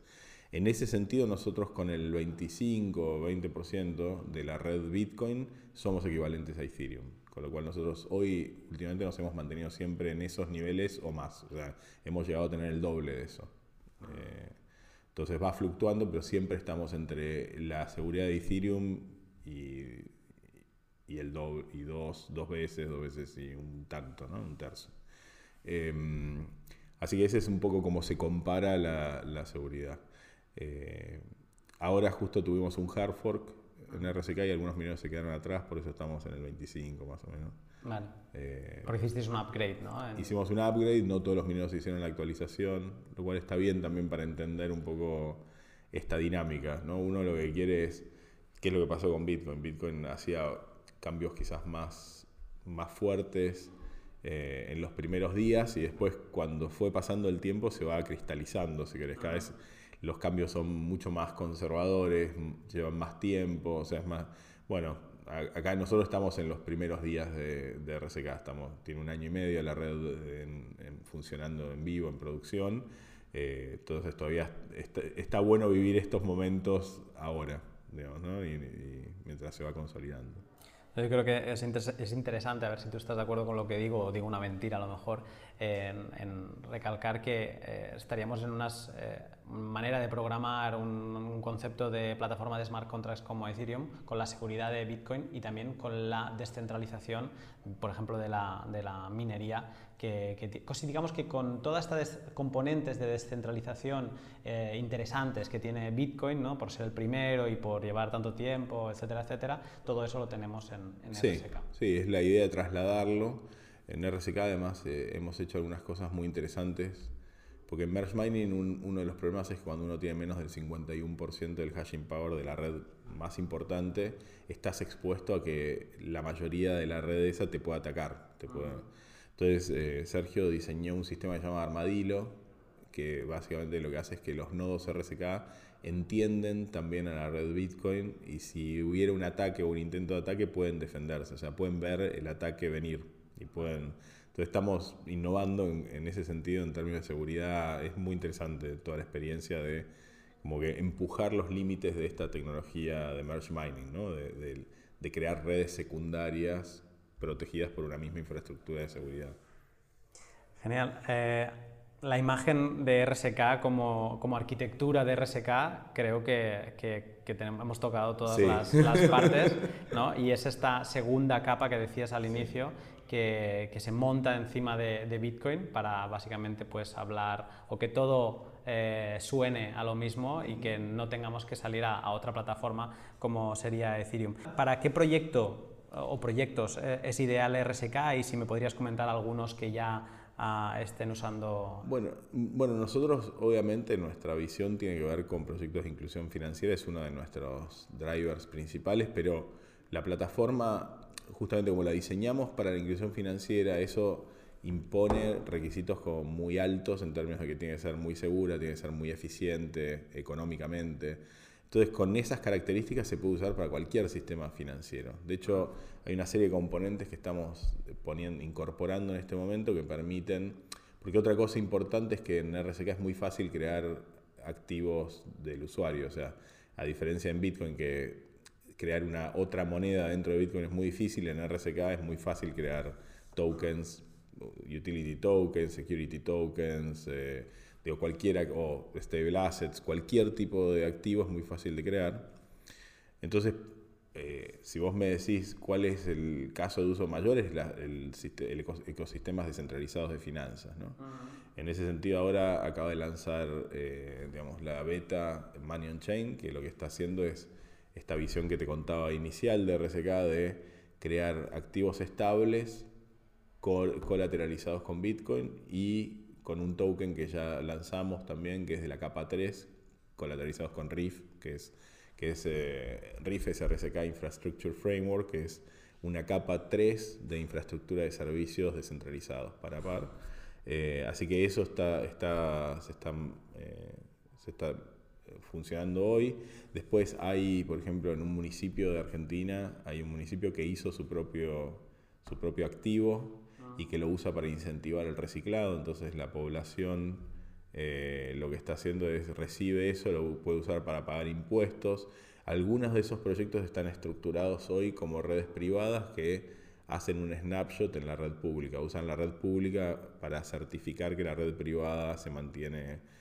En ese sentido, nosotros con el 25 o 20% de la red Bitcoin somos equivalentes a Ethereum. Con lo cual nosotros hoy, últimamente nos hemos mantenido siempre en esos niveles o más. O sea, hemos llegado a tener el doble de eso. Eh, entonces va fluctuando, pero siempre estamos entre la seguridad de Ethereum y, el doble, y dos, dos veces, dos veces y un tanto, ¿no? Un tercio. Em, así que ese es un poco como se compara la seguridad. Eh, ahora justo tuvimos un hard fork en RSK y algunos mineros se quedaron atrás, por eso estamos en el 25 más o menos. Vale. Eh, Porque hicisteis un upgrade, ¿no? Hicimos un upgrade, no todos los mineros hicieron la actualización, lo cual está bien también para entender un poco esta dinámica, ¿no? Uno lo que quiere es, ¿qué es lo que pasó con Bitcoin? Bitcoin hacía cambios quizás más, más fuertes eh, en los primeros días y después cuando fue pasando el tiempo se va cristalizando, si querés, cada vez los cambios son mucho más conservadores, llevan más tiempo, o sea, es más... Bueno, acá nosotros estamos en los primeros días de, RSK, estamos, tiene un año y medio la red funcionando en vivo, en producción. entonces todavía está, bueno vivir estos momentos ahora, digamos, ¿no? y mientras se va consolidando. Yo creo que es, es, interesante, a ver si tú estás de acuerdo con lo que digo, o digo una mentira a lo mejor, en, recalcar que eh, estaríamos en una eh, manera de programar un, concepto de plataforma de smart contracts como Ethereum con la seguridad de Bitcoin y también con la descentralización, por ejemplo, de la, de la minería, que, que, digamos que con todas estas componentes de descentralización eh, interesantes que tiene Bitcoin, ¿no? por ser el primero y por llevar tanto tiempo, etcétera, etcétera, todo eso lo tenemos en, en RSK. Sí, es la idea de trasladarlo en RSK además eh, hemos hecho algunas cosas muy interesantes, porque en Merge Mining uno de los problemas es que cuando uno tiene menos del 51% del hashing power de la red más importante, estás expuesto a que la mayoría de la red esa te pueda atacar. Te Entonces eh, Sergio diseñó un sistema que se llama Armadillo, que básicamente lo que hace es que los nodos RSK entienden también a la red Bitcoin y si hubiera un ataque o un intento de ataque pueden defenderse, o sea, pueden ver el ataque venir y pueden... Entonces estamos innovando en, ese sentido en términos de seguridad. Es muy interesante toda la experiencia de como que empujar los límites de esta tecnología de merge mining, ¿no? de, de, crear redes secundarias protegidas por una misma infraestructura de seguridad. Genial. Eh, la imagen de RSK como, como, arquitectura de RSK, creo que, que, tenemos, hemos tocado todas las, las, partes, ¿no? y es esta segunda capa que decías al inicio, que, se monta encima de, Bitcoin para básicamente pues hablar o que todo eh, suene a lo mismo y que no tengamos que salir a, otra plataforma como sería Ethereum. ¿Para qué proyecto o proyectos eh, es ideal RSK y si me podrías comentar algunos que ya ah, estén usando? Bueno, bueno, nosotros obviamente nuestra visión tiene que ver con proyectos de inclusión financiera, es uno de nuestros drivers principales, pero la plataforma justamente como la diseñamos para la inclusión financiera, eso impone requisitos como muy altos en términos de que tiene que ser muy segura, tiene que ser muy eficiente económicamente. Entonces, con esas características se puede usar para cualquier sistema financiero. De hecho, hay una serie de componentes que estamos poniendo, incorporando en este momento que permiten, porque otra cosa importante es que en RSK es muy fácil crear activos del usuario, o sea, a diferencia en Bitcoin que crear una otra moneda dentro de Bitcoin es muy difícil, en RSK es muy fácil crear tokens, utility tokens, security tokens, eh, digo, cualquiera, o stable assets, cualquier tipo de activo es muy fácil de crear. Entonces, eh, si vos me decís cuál es el caso de uso mayor, es el, el, ecosistemas descentralizados de finanzas. ¿no? En ese sentido, ahora acaba de lanzar eh, digamos, la beta Money on Chain, que lo que está haciendo es esta visión que te contaba inicial de RSK de crear activos estables colateralizados con Bitcoin y con un token que ya lanzamos también, que es de la capa 3, colateralizados con RIF, que es, que es eh, RIF es RSK Infrastructure Framework, que es una capa 3 de infraestructura de servicios descentralizados para par. Eh, así que eso está, está, se, está, eh, se está funcionando hoy. Después hay, por ejemplo, en un municipio de Argentina, hay un municipio que hizo su propio, su propio activo y que lo usa para incentivar el reciclado. Entonces la población eh, lo que está haciendo es recibe eso, lo puede usar para pagar impuestos. Algunos de esos proyectos están estructurados hoy como redes privadas que hacen un snapshot en la red pública, usan la red pública para certificar que la red privada se mantiene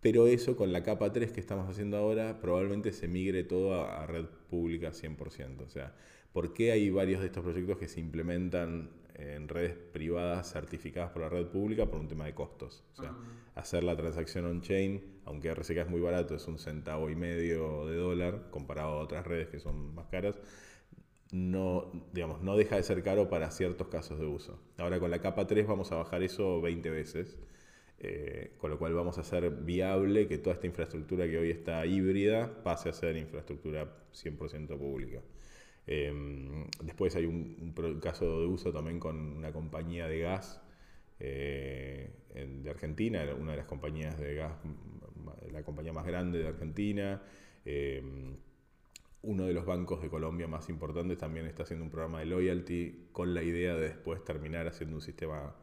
pero eso con la capa 3 que estamos haciendo ahora probablemente se migre todo a, red pública 100%. O sea, ¿por qué hay varios de estos proyectos que se implementan en redes privadas certificadas por la red pública por un tema de costos? O sea, hacer la transacción on-chain, aunque RSK es muy barato, es un centavo y medio de dólar comparado a otras redes que son más caras, no, digamos, no deja de ser caro para ciertos casos de uso. Ahora con la capa 3 vamos a bajar eso 20 veces eh, con lo cual vamos a hacer viable que toda esta infraestructura que hoy está híbrida pase a ser infraestructura 100% pública. Em, después hay un, caso de uso también con una compañía de gas eh, de Argentina, una de las compañías de gas, la compañía más grande de Argentina. Em, uno de los bancos de Colombia más importantes también está haciendo un programa de loyalty con la idea de después terminar haciendo un sistema,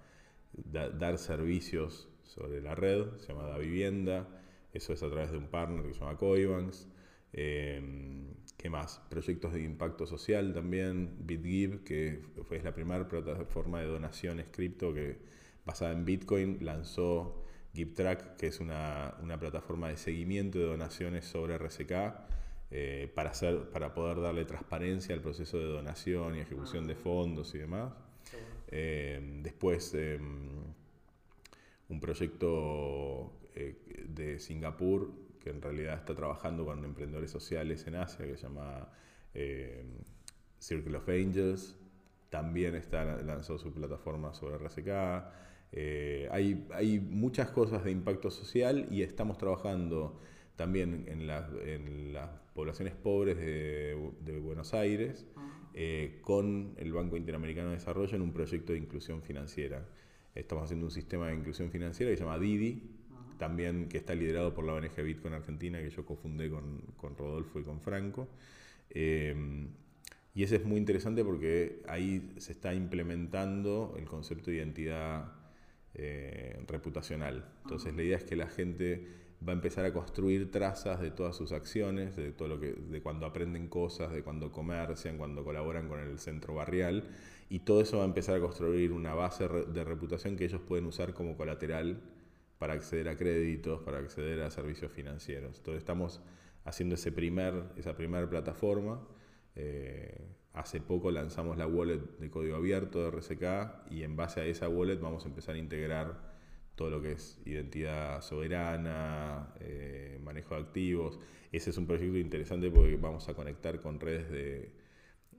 dar servicios sobre la red, se llama Da Vivienda, eso es a través de un partner que se llama Coibanks. Em, ¿Qué más? Proyectos de impacto social también, BitGive, que fue la primera plataforma de donaciones cripto que basada en Bitcoin lanzó GiveTrack, que es una, plataforma de seguimiento de donaciones sobre RSK eh, para, hacer, para poder darle transparencia al proceso de donación y ejecución de fondos y demás. Eh, después, em, un proyecto eh, de Singapur que en realidad está trabajando con emprendedores sociales en Asia que se llama Circle of Angels. También está, lanzó su plataforma sobre RSK. Eh, hay, hay, muchas cosas de impacto social y estamos trabajando también en, en las poblaciones pobres de, de Buenos Aires eh, con el Banco Interamericano de Desarrollo en un proyecto de inclusión financiera. Estamos haciendo un sistema de inclusión financiera que se llama Didi, también que está liderado por la ONG Bitcoin Argentina, que yo cofundé con, con Rodolfo y con Franco. Eh, y ese es muy interesante porque ahí se está implementando el concepto de identidad eh, reputacional. Entonces la idea es que la gente va a empezar a construir trazas de todas sus acciones, de todo lo que, de cuando aprenden cosas, de cuando comercian, cuando colaboran con el centro barrial, y todo eso va a empezar a construir una base de reputación que ellos pueden usar como colateral para acceder a créditos, para acceder a servicios financieros. Entonces estamos haciendo ese primer, esa primera plataforma. Eh, Hace poco lanzamos la wallet de código abierto de RSK y en base a esa wallet vamos a empezar a integrar todo lo que es identidad soberana, eh, manejo de activos. Ese es un proyecto interesante porque vamos a conectar con redes de,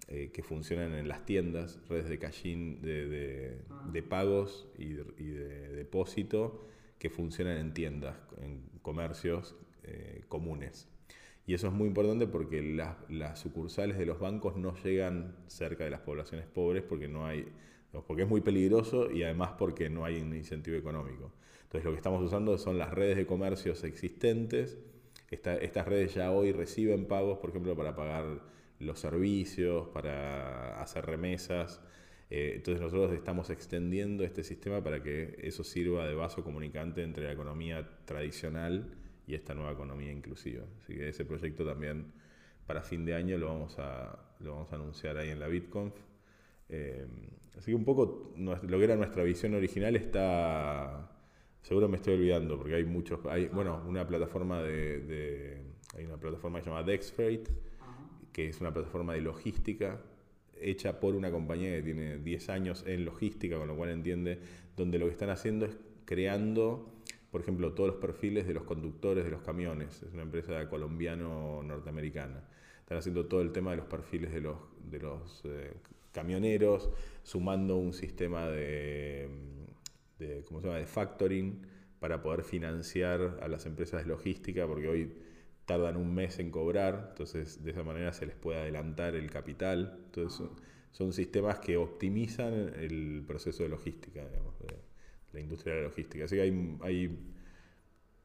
eh, que funcionan en las tiendas, redes de cachín de, de, pagos y de, depósito que funcionan en tiendas, en comercios eh, comunes. Y eso es muy importante porque las, sucursales de los bancos no llegan cerca de las poblaciones pobres porque no hay porque es muy peligroso y además porque no hay un incentivo económico. Entonces lo que estamos usando son las redes de comercios existentes. estas redes ya hoy reciben pagos, por ejemplo, para pagar los servicios, para hacer remesas. Eh, entonces nosotros estamos extendiendo este sistema para que eso sirva de vaso comunicante entre la economía tradicional y esta nueva economía inclusiva. Así que ese proyecto también para fin de año lo vamos a, lo vamos a anunciar ahí en la BitConf. Eh, así que un poco lo que era nuestra visión original está... Seguro me estoy olvidando porque hay muchos... Hay, bueno, una plataforma de, hay una plataforma que se llama DexFreight, que es una plataforma de logística hecha por una compañía que tiene 10 años en logística, con lo cual entiende, donde lo que están haciendo es creando por ejemplo, todos los perfiles de los conductores de los camiones. Es una empresa colombiano-norteamericana. Están haciendo todo el tema de los perfiles de los, de los eh, camioneros, sumando un sistema de, de, ¿cómo se llama? de factoring para poder financiar a las empresas de logística, porque hoy tardan un mes en cobrar, entonces de esa manera se les puede adelantar el capital. Entonces son, sistemas que optimizan el proceso de logística, digamos, de la industria de la logística. Así que hay, hay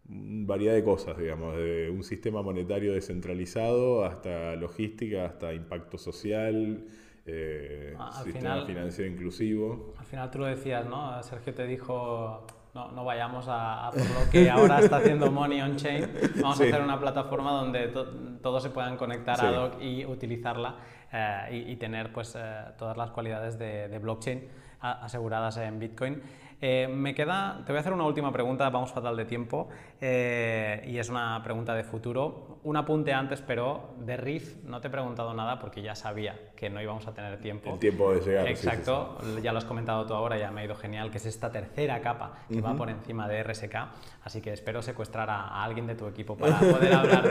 variedad de cosas, digamos, de un sistema monetario descentralizado hasta logística, hasta impacto social, eh, sistema financiero inclusivo. Al final tú lo decías, ¿no? Sergio te dijo, no, no vayamos a, por lo que ahora está haciendo Money on Chain, vamos a hacer una plataforma donde todos se puedan conectar a Doc y utilizarla eh, y, tener pues, eh, todas las cualidades de, de blockchain aseguradas en Bitcoin. Eh, me queda, te voy a hacer una última pregunta, vamos fatal de tiempo, eh, y es una pregunta de futuro. Un apunte antes, pero de Riff no te he preguntado nada porque ya sabía que no íbamos a tener tiempo. El tiempo de llegar. Exacto, ya lo has comentado tú ahora, ya me ha ido genial, que es esta tercera capa que va por encima de RSK, así que espero secuestrar a, alguien de tu equipo para <laughs> poder hablar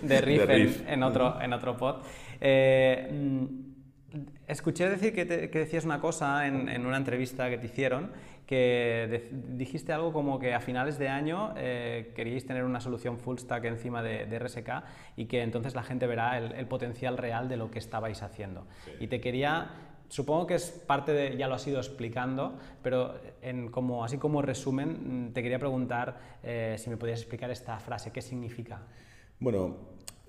de, Riff, En, otro, en otro pod. Eh, mm, escuché decir que, decías una cosa en, en, una entrevista que te hicieron que dijiste algo como que a finales de año eh, queríais tener una solución full stack encima de, RSK y que entonces la gente verá el, potencial real de lo que estabais haciendo. Y te quería, supongo que es parte de, ya lo has ido explicando, pero en como, así como resumen, mm, te quería preguntar eh, si me podías explicar esta frase, ¿qué significa? Bueno,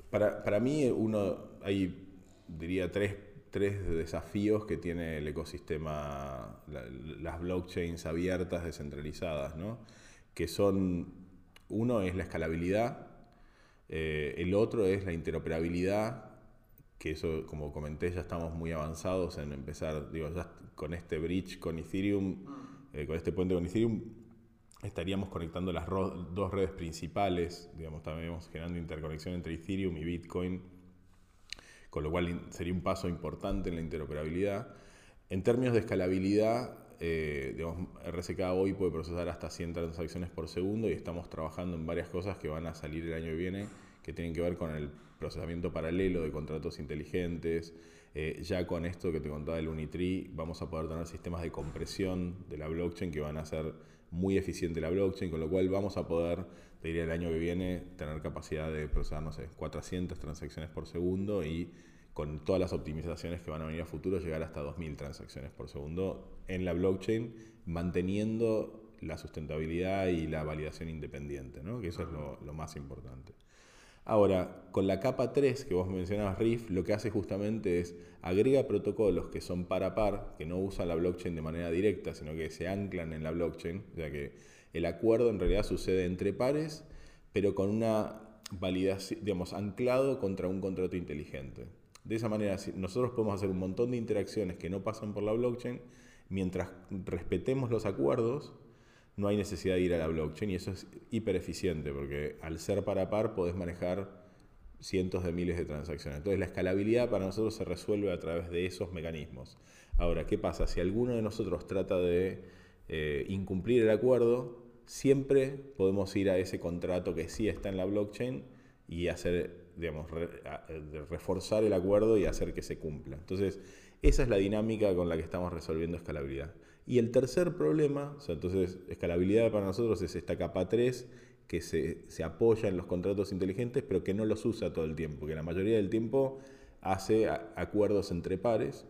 para, para mí uno, hay, diría, tres tres desafíos que tiene el ecosistema, las blockchains abiertas, descentralizadas, ¿no? que son, uno es la escalabilidad, eh, el otro es la interoperabilidad, que eso, como comenté, ya estamos muy avanzados en empezar, digo, ya con este bridge con Ethereum, eh, con este puente con Ethereum, estaríamos conectando las dos redes principales, digamos, también generando interconexión entre Ethereum y Bitcoin, con lo cual sería un paso importante en la interoperabilidad. En términos de escalabilidad, eh, digamos, RSK hoy puede procesar hasta 100 transacciones por segundo y estamos trabajando en varias cosas que van a salir el año que viene que tienen que ver con el procesamiento paralelo de contratos inteligentes. Eh, ya con esto que te contaba del Unitree, vamos a poder tener sistemas de compresión de la blockchain que van a ser muy eficiente la blockchain, con lo cual vamos a poder, te diría el año que viene, tener capacidad de procesar, no sé, 400 transacciones por segundo y con todas las optimizaciones que van a venir a futuro, llegar hasta 2.000 transacciones por segundo en la blockchain, manteniendo la sustentabilidad y la validación independiente, ¿no? que eso es lo, lo más importante. Ahora, con la capa 3 que vos mencionabas, Riff, lo que hace justamente es agrega protocolos que son par a par, que no usan la blockchain de manera directa, sino que se anclan en la blockchain, o sea que el acuerdo en realidad sucede entre pares, pero con una validación, digamos, anclado contra un contrato inteligente. De esa manera, nosotros podemos hacer un montón de interacciones que no pasan por la blockchain, mientras respetemos los acuerdos, no hay necesidad de ir a la blockchain y eso es hiper eficiente porque al ser para par podés manejar cientos de miles de transacciones. Entonces la escalabilidad para nosotros se resuelve a través de esos mecanismos. Ahora, ¿qué pasa? Si alguno de nosotros trata de eh, incumplir el acuerdo, siempre podemos ir a ese contrato que sí está en la blockchain y hacer, digamos, reforzar el acuerdo y hacer que se cumpla. Entonces, esa es la dinámica con la que estamos resolviendo escalabilidad. Y el tercer problema, o sea, entonces escalabilidad para nosotros es esta capa 3 que se, apoya en los contratos inteligentes, pero que no los usa todo el tiempo, que la mayoría del tiempo hace acuerdos entre pares.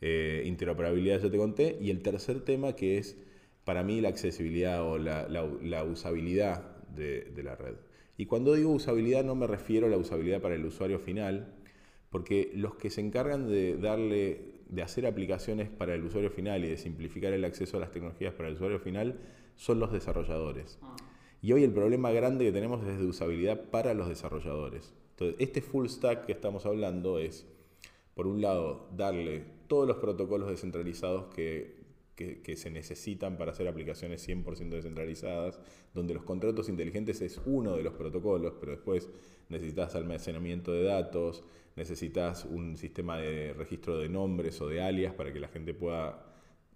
Eh, interoperabilidad ya te conté. Y el tercer tema que es para mí la accesibilidad o la, usabilidad de, de, la red. Y cuando digo usabilidad no me refiero a la usabilidad para el usuario final, porque los que se encargan de darle de hacer aplicaciones para el usuario final y de simplificar el acceso a las tecnologías para el usuario final son los desarrolladores. Ah. Y hoy el problema grande que tenemos es de usabilidad para los desarrolladores. Entonces, este full stack que estamos hablando es, por un lado, darle todos los protocolos descentralizados que, que, se necesitan para hacer aplicaciones 100% descentralizadas, donde los contratos inteligentes es uno de los protocolos, pero después necesitas almacenamiento de datos, necesitas un sistema de registro de nombres o de alias para que la gente pueda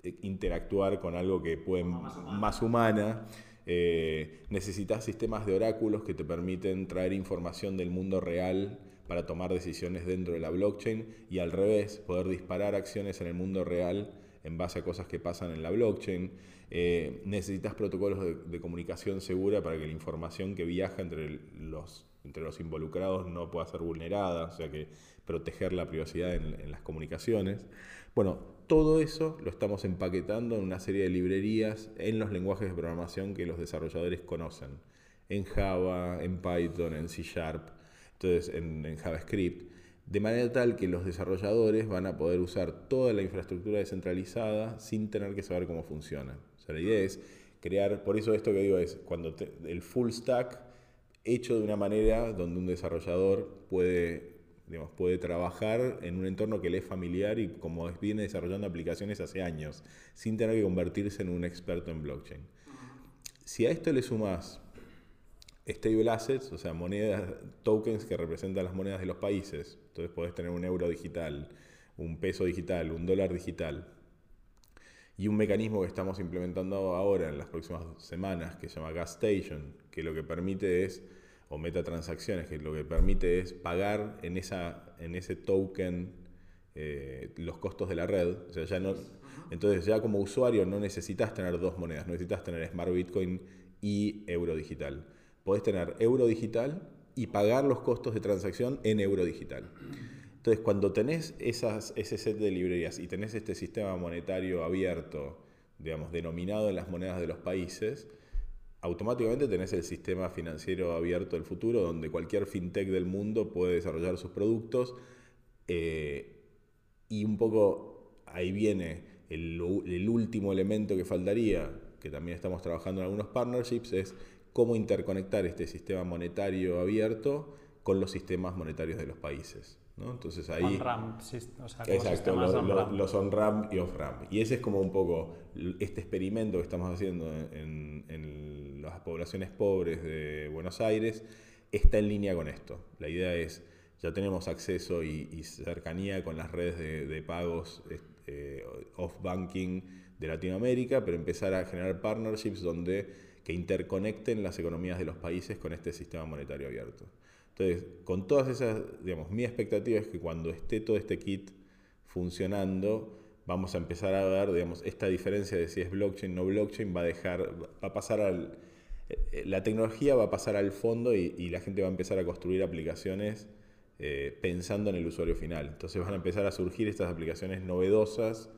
eh, interactuar con algo que puede más humana. Eh, necesitas sistemas de oráculos que te permiten traer información del mundo real para tomar decisiones dentro de la blockchain y al revés, poder disparar acciones en el mundo real en base a cosas que pasan en la blockchain. Eh, necesitas protocolos de, comunicación segura para que la información que viaja entre los, entre los involucrados no pueda ser vulnerada, o sea que proteger la privacidad en, las comunicaciones. Bueno, todo eso lo estamos empaquetando en una serie de librerías en los lenguajes de programación que los desarrolladores conocen. En Java, en Python, en C Sharp, entonces en JavaScript de manera tal que los desarrolladores van a poder usar toda la infraestructura descentralizada sin tener que saber cómo funciona. O sea, la idea es crear, por eso esto que digo es, cuando el full stack hecho de una manera donde un desarrollador puede, digamos, puede trabajar en un entorno que le es familiar y como viene desarrollando aplicaciones hace años, sin tener que convertirse en un experto en blockchain. Si a esto le sumas stable assets, o sea, monedas, tokens que representan las monedas de los países. Entonces podés tener un euro digital, un peso digital, un dólar digital. Y un mecanismo que estamos implementando ahora en las próximas semanas que se llama Gas Station, que lo que permite es, o metatransacciones, que lo que permite es pagar en, esa, en ese token eh, los costos de la red. O sea, ya no, entonces ya como usuario no necesitas tener dos monedas, no necesitas tener Smart Bitcoin y euro digital podés tener euro digital y pagar los costos de transacción en euro digital. Entonces, cuando tenés esas, ese set de librerías y tenés este sistema monetario abierto, digamos, denominado en las monedas de los países, automáticamente tenés el sistema financiero abierto del futuro, donde cualquier fintech del mundo puede desarrollar sus productos. Eh, y un poco ahí viene el, el último elemento que faltaría, que también estamos trabajando en algunos partnerships, es cómo interconectar este sistema monetario abierto con los sistemas monetarios de los países. ¿no? Entonces ahí... On-ramp, o sea, exacto, los on-ramp y off-ramp. Y ese es como un poco este experimento que estamos haciendo en, en, las poblaciones pobres de Buenos Aires, está en línea con esto. La idea es, ya tenemos acceso y, cercanía con las redes de, pagos eh, off-banking de Latinoamérica, pero empezar a generar partnerships donde que interconecten las economías de los países con este sistema monetario abierto. Entonces, con todas esas, digamos, mi expectativa es que cuando esté todo este kit funcionando, vamos a empezar a ver, digamos, esta diferencia de si es blockchain o no blockchain va a dejar, va a pasar al, eh, la tecnología va a pasar al fondo y, la gente va a empezar a construir aplicaciones eh, pensando en el usuario final. Entonces van a empezar a surgir estas aplicaciones novedosas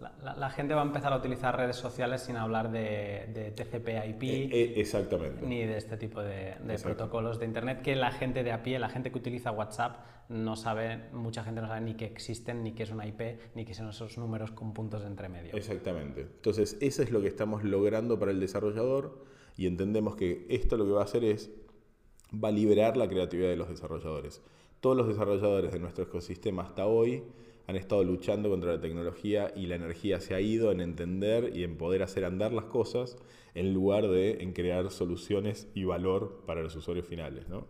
la, gente va a empezar a utilizar redes sociales sin hablar de, TCP/IP. Eh, eh, exactamente. Ni de este tipo de, protocolos de Internet que la gente de a pie, la gente que utiliza WhatsApp, no sabe, mucha gente no sabe ni que existen, ni qué es una IP, ni qué son esos números con puntos de entremedio. Exactamente. Entonces, eso es lo que estamos logrando para el desarrollador y entendemos que esto lo que va a hacer es, va a liberar la creatividad de los desarrolladores. Todos los desarrolladores de nuestro ecosistema hasta hoy han estado luchando contra la tecnología y la energía se ha ido en entender y en poder hacer andar las cosas en lugar de en crear soluciones y valor para los usuarios finales. ¿no?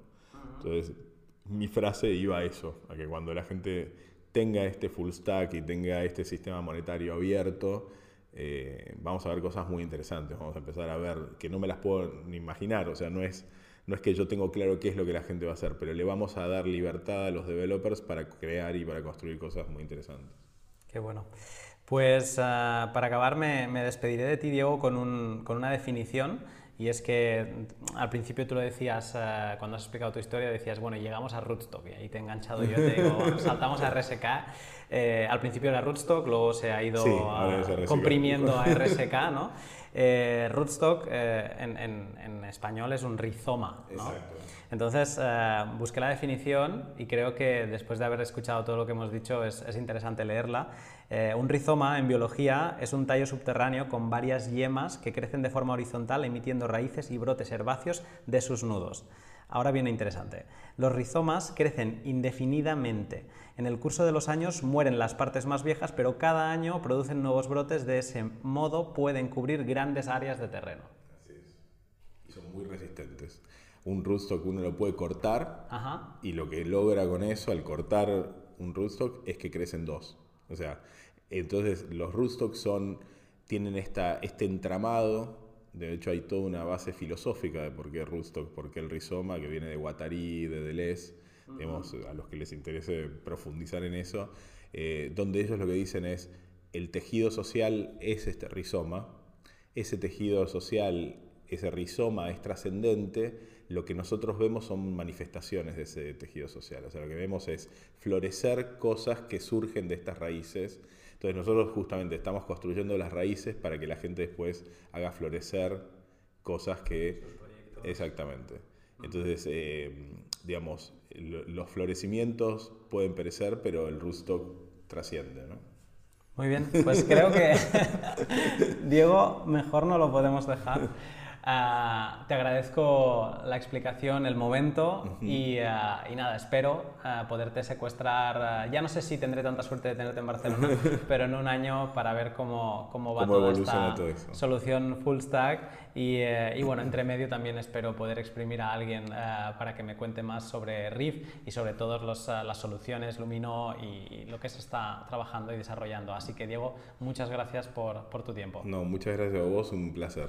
Entonces, mi frase iba a eso, a que cuando la gente tenga este full stack y tenga este sistema monetario abierto, eh, vamos a ver cosas muy interesantes, vamos a empezar a ver que no me las puedo ni imaginar, o sea, no es no es que yo tengo claro qué es lo que la gente va a hacer, pero le vamos a dar libertad a los developers para crear y para construir cosas muy interesantes. Qué bueno. Pues ah, para acabar me, despediré de ti, Diego, con, un, con una definición. Y es que al principio tú lo decías, ah, cuando has explicado tu historia, decías, bueno, llegamos a Rootstock, y ahí te he enganchado yo, te digo, saltamos a RSK. Eh, al principio era Rootstock, luego se ha ido comprimiendo a RSK, ¿no? Eh, rootstock eh, en, español es un rizoma. Entonces eh, busqué la definición y creo que después de haber escuchado todo lo que hemos dicho es, interesante leerla. un rizoma en biología es un tallo subterráneo con varias yemas que crecen de forma horizontal emitiendo raíces y brotes herbáceos de sus nudos. Ahora viene interesante. Los rizomas crecen indefinidamente. En el curso de los años mueren las partes más viejas, pero cada año producen nuevos brotes. De ese modo pueden cubrir grandes áreas de terreno. Así es. Y son muy resistentes. Un rootstock uno lo puede cortar y lo que logra con eso al cortar un rootstock es que crecen dos. O sea, entonces los rootstocks son, tienen esta, este entramado de hecho, hay toda una base filosófica de por qué rootstock, por qué el rizoma, que viene de Guattari, de Deleuze, a los que les interese profundizar en eso, eh, donde ellos lo que dicen es, el tejido social es este rizoma, ese tejido social, ese rizoma es trascendente, lo que nosotros vemos son manifestaciones de ese tejido social, o sea, lo que vemos es florecer cosas que surgen de estas raíces, entonces nosotros justamente estamos construyendo las raíces para que la gente después haga florecer cosas que... Exactamente. Entonces, eh, digamos, los florecimientos pueden perecer, pero el rootstock trasciende, ¿no? Muy bien, pues creo que <laughs> Diego, mejor no lo podemos dejar. <laughs> Ah, te agradezco la explicación, el momento y, ah, y, nada, espero ah, poderte secuestrar. ya no sé si tendré tanta suerte de tenerte en Barcelona, <laughs> pero en un año para ver cómo, cómo va toda esta solución full stack. Y, eh, y, bueno, entre medio también espero poder exprimir a alguien para que me cuente más sobre Riff y sobre todas las soluciones Lumino y, lo que se está trabajando y desarrollando. Así que Diego, muchas gracias por, por tu tiempo. No, muchas gracias a vos, un placer.